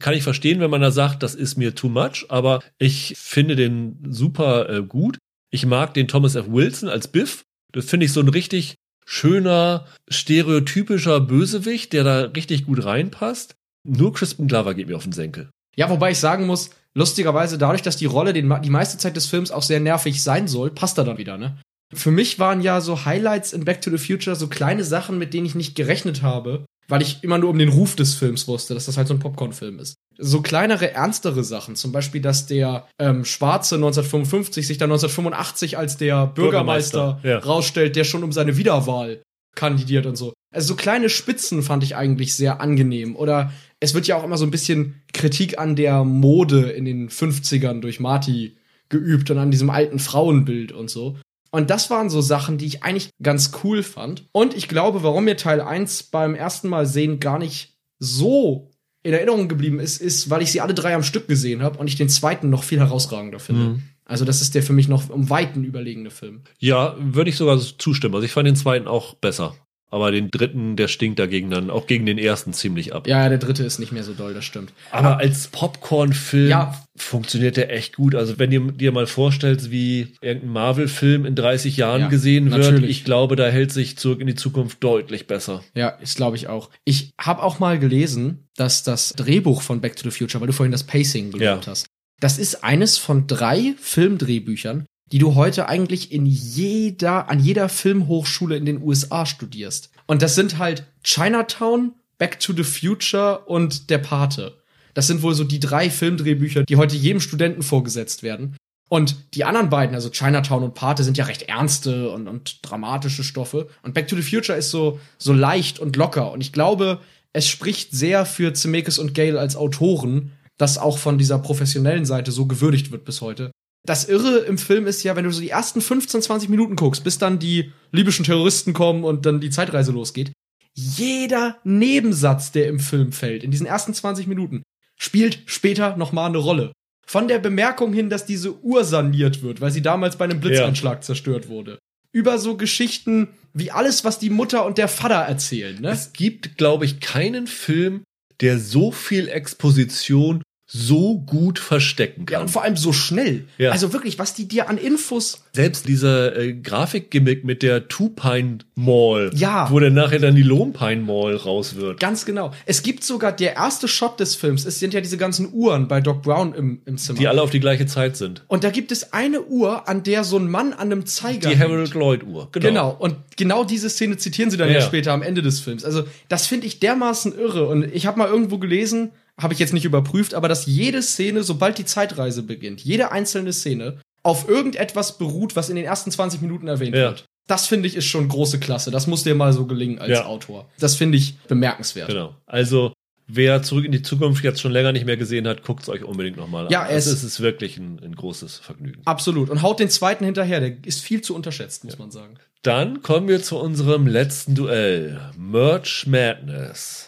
Kann ich verstehen, wenn man da sagt, das ist mir too much, aber ich finde den super äh, gut. Ich mag den Thomas F. Wilson als Biff. Das finde ich so ein richtig schöner, stereotypischer Bösewicht, der da richtig gut reinpasst. Nur Crispin Glover geht mir auf den Senkel. Ja, wobei ich sagen muss, lustigerweise, dadurch, dass die Rolle den, die meiste Zeit des Films auch sehr nervig sein soll, passt er dann wieder, ne? Für mich waren ja so Highlights in Back to the Future so kleine Sachen, mit denen ich nicht gerechnet habe, weil ich immer nur um den Ruf des Films wusste, dass das halt so ein Popcorn-Film ist. So kleinere, ernstere Sachen, zum Beispiel, dass der ähm, Schwarze 1955 sich dann 1985 als der Bürgermeister, Bürgermeister, ja. rausstellt, der schon um seine Wiederwahl kandidiert und so. Also so kleine Spitzen fand ich eigentlich sehr angenehm. Oder es wird ja auch immer so ein bisschen Kritik an der Mode in den 50ern durch Marty geübt und an diesem alten Frauenbild und so. Und das waren so Sachen, die ich eigentlich ganz cool fand. Und ich glaube, warum mir Teil 1 beim ersten Mal sehen gar nicht so in Erinnerung geblieben ist, ist, weil ich sie alle drei am Stück gesehen habe und ich den zweiten noch viel herausragender finde. Mhm. Also das ist der für mich noch um Weiten überlegene Film. Ja, würde ich sogar zustimmen. Also ich fand den zweiten auch besser. Aber den dritten, der stinkt dagegen dann auch gegen den ersten ziemlich ab. Ja, der dritte ist nicht mehr so doll, das stimmt. Aber als Popcorn-Film Ja. funktioniert der echt gut. Also wenn du dir mal vorstellst, wie irgendein Marvel-Film in 30 Jahren Ja, gesehen wird, natürlich. ich glaube, da hält sich zurück in die Zukunft deutlich besser. Ja, das glaube ich auch. Ich habe auch mal gelesen, dass das Drehbuch von Back to the Future, weil du vorhin das Pacing gelobt Ja. hast, das ist eines von drei Filmdrehbüchern, die du heute eigentlich in jeder, an jeder Filmhochschule in den USA studierst. Und das sind halt Chinatown, Back to the Future und Der Pate. Das sind wohl so die drei Filmdrehbücher, die heute jedem Studenten vorgesetzt werden. Und die anderen beiden, also Chinatown und Pate, sind ja recht ernste und, und dramatische Stoffe. Und Back to the Future ist so, so leicht und locker. Und ich glaube, es spricht sehr für Zemeckis und Gale als Autoren, dass auch von dieser professionellen Seite so gewürdigt wird bis heute. Das Irre im Film ist ja, wenn du so die ersten 15, 20 Minuten guckst, bis dann die libyschen Terroristen kommen und dann die Zeitreise losgeht, jeder Nebensatz, der im Film fällt, in diesen ersten 20 Minuten, spielt später nochmal eine Rolle. Von der Bemerkung hin, dass diese Uhr saniert wird, weil sie damals bei einem Blitzeinschlag zerstört wurde. Über so Geschichten wie alles, was die Mutter und der Vater erzählen. Ne? Es gibt, glaube ich, keinen Film, der so viel Exposition so gut verstecken kann. Ja, und vor allem so schnell. Ja. Also wirklich, was die dir an Infos. Selbst dieser äh, Grafikgimmick mit der Two-Pine Mall, Ja. wo dann nachher dann die Lone Pine Mall raus wird. Ganz genau. Es gibt sogar der erste Shot des Films. Es sind ja diese ganzen Uhren bei Doc Brown im, im Zimmer. Die alle auf die gleiche Zeit sind. und da gibt es eine Uhr, an der so ein Mann an einem Zeiger. Die. Harold Lloyd Uhr. Genau. Und genau diese Szene zitieren sie dann ja, Ja. später am Ende des Films. Also, das finde ich dermaßen irre. Und ich habe mal irgendwo gelesen, habe ich jetzt nicht überprüft, aber dass jede Szene, sobald die Zeitreise beginnt, jede einzelne Szene auf irgendetwas beruht, was in den ersten 20 Minuten erwähnt Ja. wird. Das finde ich ist schon große Klasse. Das muss dir mal so gelingen als Ja. Autor. Das finde ich bemerkenswert. Genau. Also, wer zurück in die Zukunft jetzt schon länger nicht mehr gesehen hat, guckt es euch unbedingt nochmal an. Ja, es- es ist wirklich ein, ein großes Vergnügen. Absolut. Und haut den zweiten hinterher. Der ist viel zu unterschätzt, muss man sagen. Dann kommen wir zu unserem letzten Duell. Merch Madness.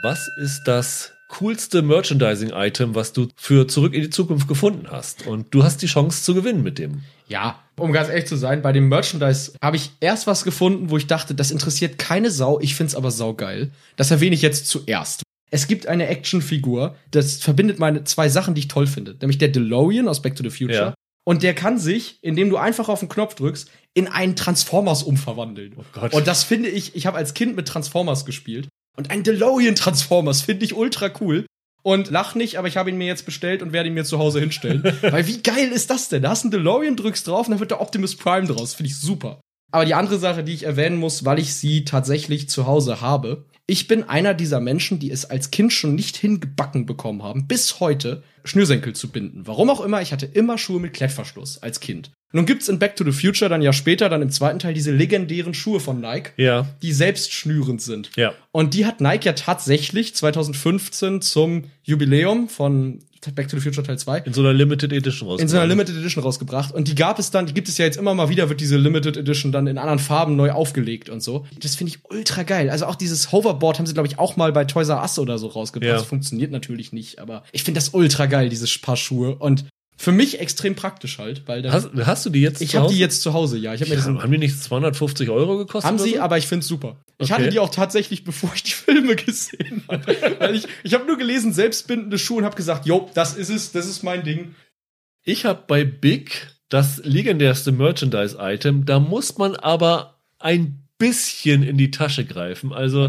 Was ist das coolste Merchandising-Item, was du für Zurück in die Zukunft gefunden hast? Und du hast die Chance zu gewinnen mit dem. Ja, um ganz ehrlich zu sein, bei dem Merchandise habe ich erst was gefunden, wo ich dachte, das interessiert keine Sau, ich find's aber saugeil. Das erwähne ich jetzt zuerst. Es gibt eine Actionfigur, das verbindet meine zwei Sachen, die ich toll finde. Nämlich der DeLorean aus Back to the Future. Ja. Und der kann sich, indem du einfach auf den Knopf drückst, in einen Transformers umverwandeln. Oh Gott. Und das finde ich, ich habe als Kind mit Transformers gespielt. Und ein DeLorean Transformers finde ich ultra cool. Und lach nicht, aber ich habe ihn mir jetzt bestellt und werde ihn mir zu Hause hinstellen. *laughs* Weil wie geil ist das denn? Da hast du einen DeLorean, drückst drauf und dann wird der Optimus Prime draus. Finde ich super. Aber die andere Sache, die ich erwähnen muss, weil ich sie tatsächlich zu Hause habe. Ich bin einer dieser Menschen, die es als Kind schon nicht hingebacken bekommen haben, bis heute Schnürsenkel zu binden. Warum auch immer, ich hatte immer Schuhe mit Klettverschluss als Kind. Nun gibt's in Back to the Future dann ja später, dann im zweiten Teil, diese legendären Schuhe von Nike, Ja. die selbst schnürend sind. Ja. Und die hat Nike ja tatsächlich 2015 zum Jubiläum von Back to the Future Teil 2 In so einer Limited Edition raus. in so einer Limited Edition rausgebracht. Und die gab es dann, die gibt es ja jetzt immer mal wieder, wird diese Limited Edition dann in anderen Farben neu aufgelegt und so. Das finde ich ultra geil. Also auch dieses Hoverboard haben sie, glaube ich, auch mal bei Toys R Us oder so rausgebracht. Ja. Das funktioniert natürlich nicht, aber ich finde das ultra geil, dieses Paar Schuhe. Und für mich extrem praktisch halt, weil da, Hast, hast du die jetzt ich habe die jetzt zu Hause, ja. Ich habe mir Ja, diesen haben die nicht 250 Euro gekostet? haben sie, so? aber ich find's super. Ich Okay. hatte die auch tatsächlich, *laughs* bevor ich die Filme gesehen habe. Weil ich, ich habe nur gelesen, selbstbindende Schuhe und habe gesagt, jo, das ist es, das ist mein Ding. Ich habe bei Big das legendärste Merchandise-Item. Da muss man aber ein bisschen in die Tasche greifen. Also,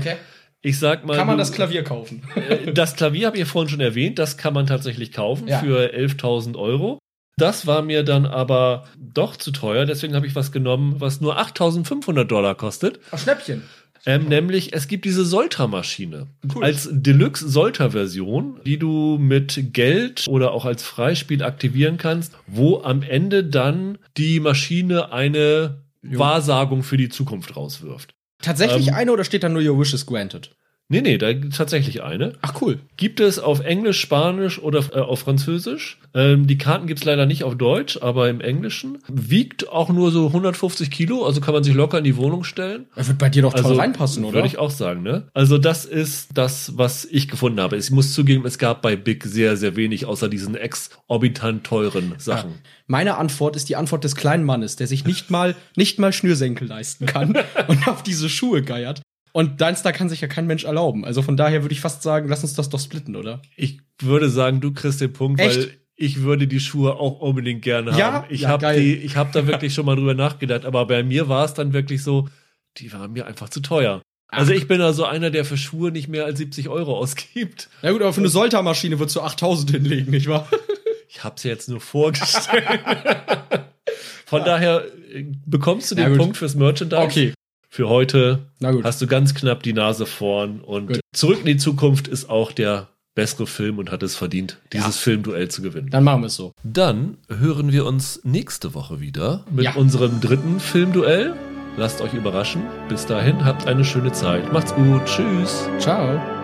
ich sag mal. Kann man das Klavier kaufen? Äh, Das Klavier habe ich ja vorhin schon erwähnt, das kann man tatsächlich kaufen Ja. für 11.000 Euro. Das war mir dann aber doch zu teuer, deswegen habe ich was genommen, was nur 8.500 Dollar kostet. Ach, Schnäppchen. Ähm, nämlich, es gibt diese Solta-Maschine. Cool. Als Deluxe-Solta-Version, die du mit Geld oder auch als Freispiel aktivieren kannst, wo am Ende dann die Maschine eine Wahrsagung für die Zukunft rauswirft. Tatsächlich Ähm, eine oder steht da nur Your Wish is granted? Nee, nee, da gibt tatsächlich eine. Ach cool. Gibt es auf Englisch, Spanisch oder äh, auf Französisch. Ähm, die Karten gibt's leider nicht auf Deutsch, aber im Englischen. Wiegt auch nur so 150 Kilo, also kann man sich locker in die Wohnung stellen. Er wird bei dir doch toll Also reinpassen, oder? Würde ich auch sagen, ne? Also das ist das, was ich gefunden habe. Ich muss zugeben, es gab bei Big sehr, sehr wenig, außer diesen exorbitant teuren Sachen. Meine Antwort ist die Antwort des kleinen Mannes, der sich nicht mal, nicht mal Schnürsenkel leisten kann *laughs* und auf diese Schuhe geiert. Und deins da kann sich ja kein Mensch erlauben. Also von daher würde ich fast sagen, lass uns das doch splitten, oder? Ich würde sagen, du kriegst den Punkt, Echt? weil ich würde die Schuhe auch unbedingt gerne Ja? haben. Ich Ja, habe die, ich habe da wirklich schon mal drüber nachgedacht, aber bei mir war es dann wirklich so, die waren mir einfach zu teuer. Also ich bin also einer, der für Schuhe nicht mehr als 70 Euro ausgibt. Na gut, aber für eine Solta-Maschine würdest du 8000 hinlegen, nicht wahr? Ich habe es jetzt nur vorgestellt. *laughs* Von daher äh, bekommst du den. Punkt fürs Merchandise. Okay. Für heute Na gut. hast du ganz knapp die Nase vorn und Gut. Zurück in die Zukunft ist auch der bessere Film und hat es verdient, dieses Filmduell zu gewinnen. Dann machen wir es so. Dann hören wir uns nächste Woche wieder mit Ja. unserem dritten Filmduell. Lasst euch überraschen. Bis dahin, habt eine schöne Zeit. Macht's gut. Tschüss. Ciao.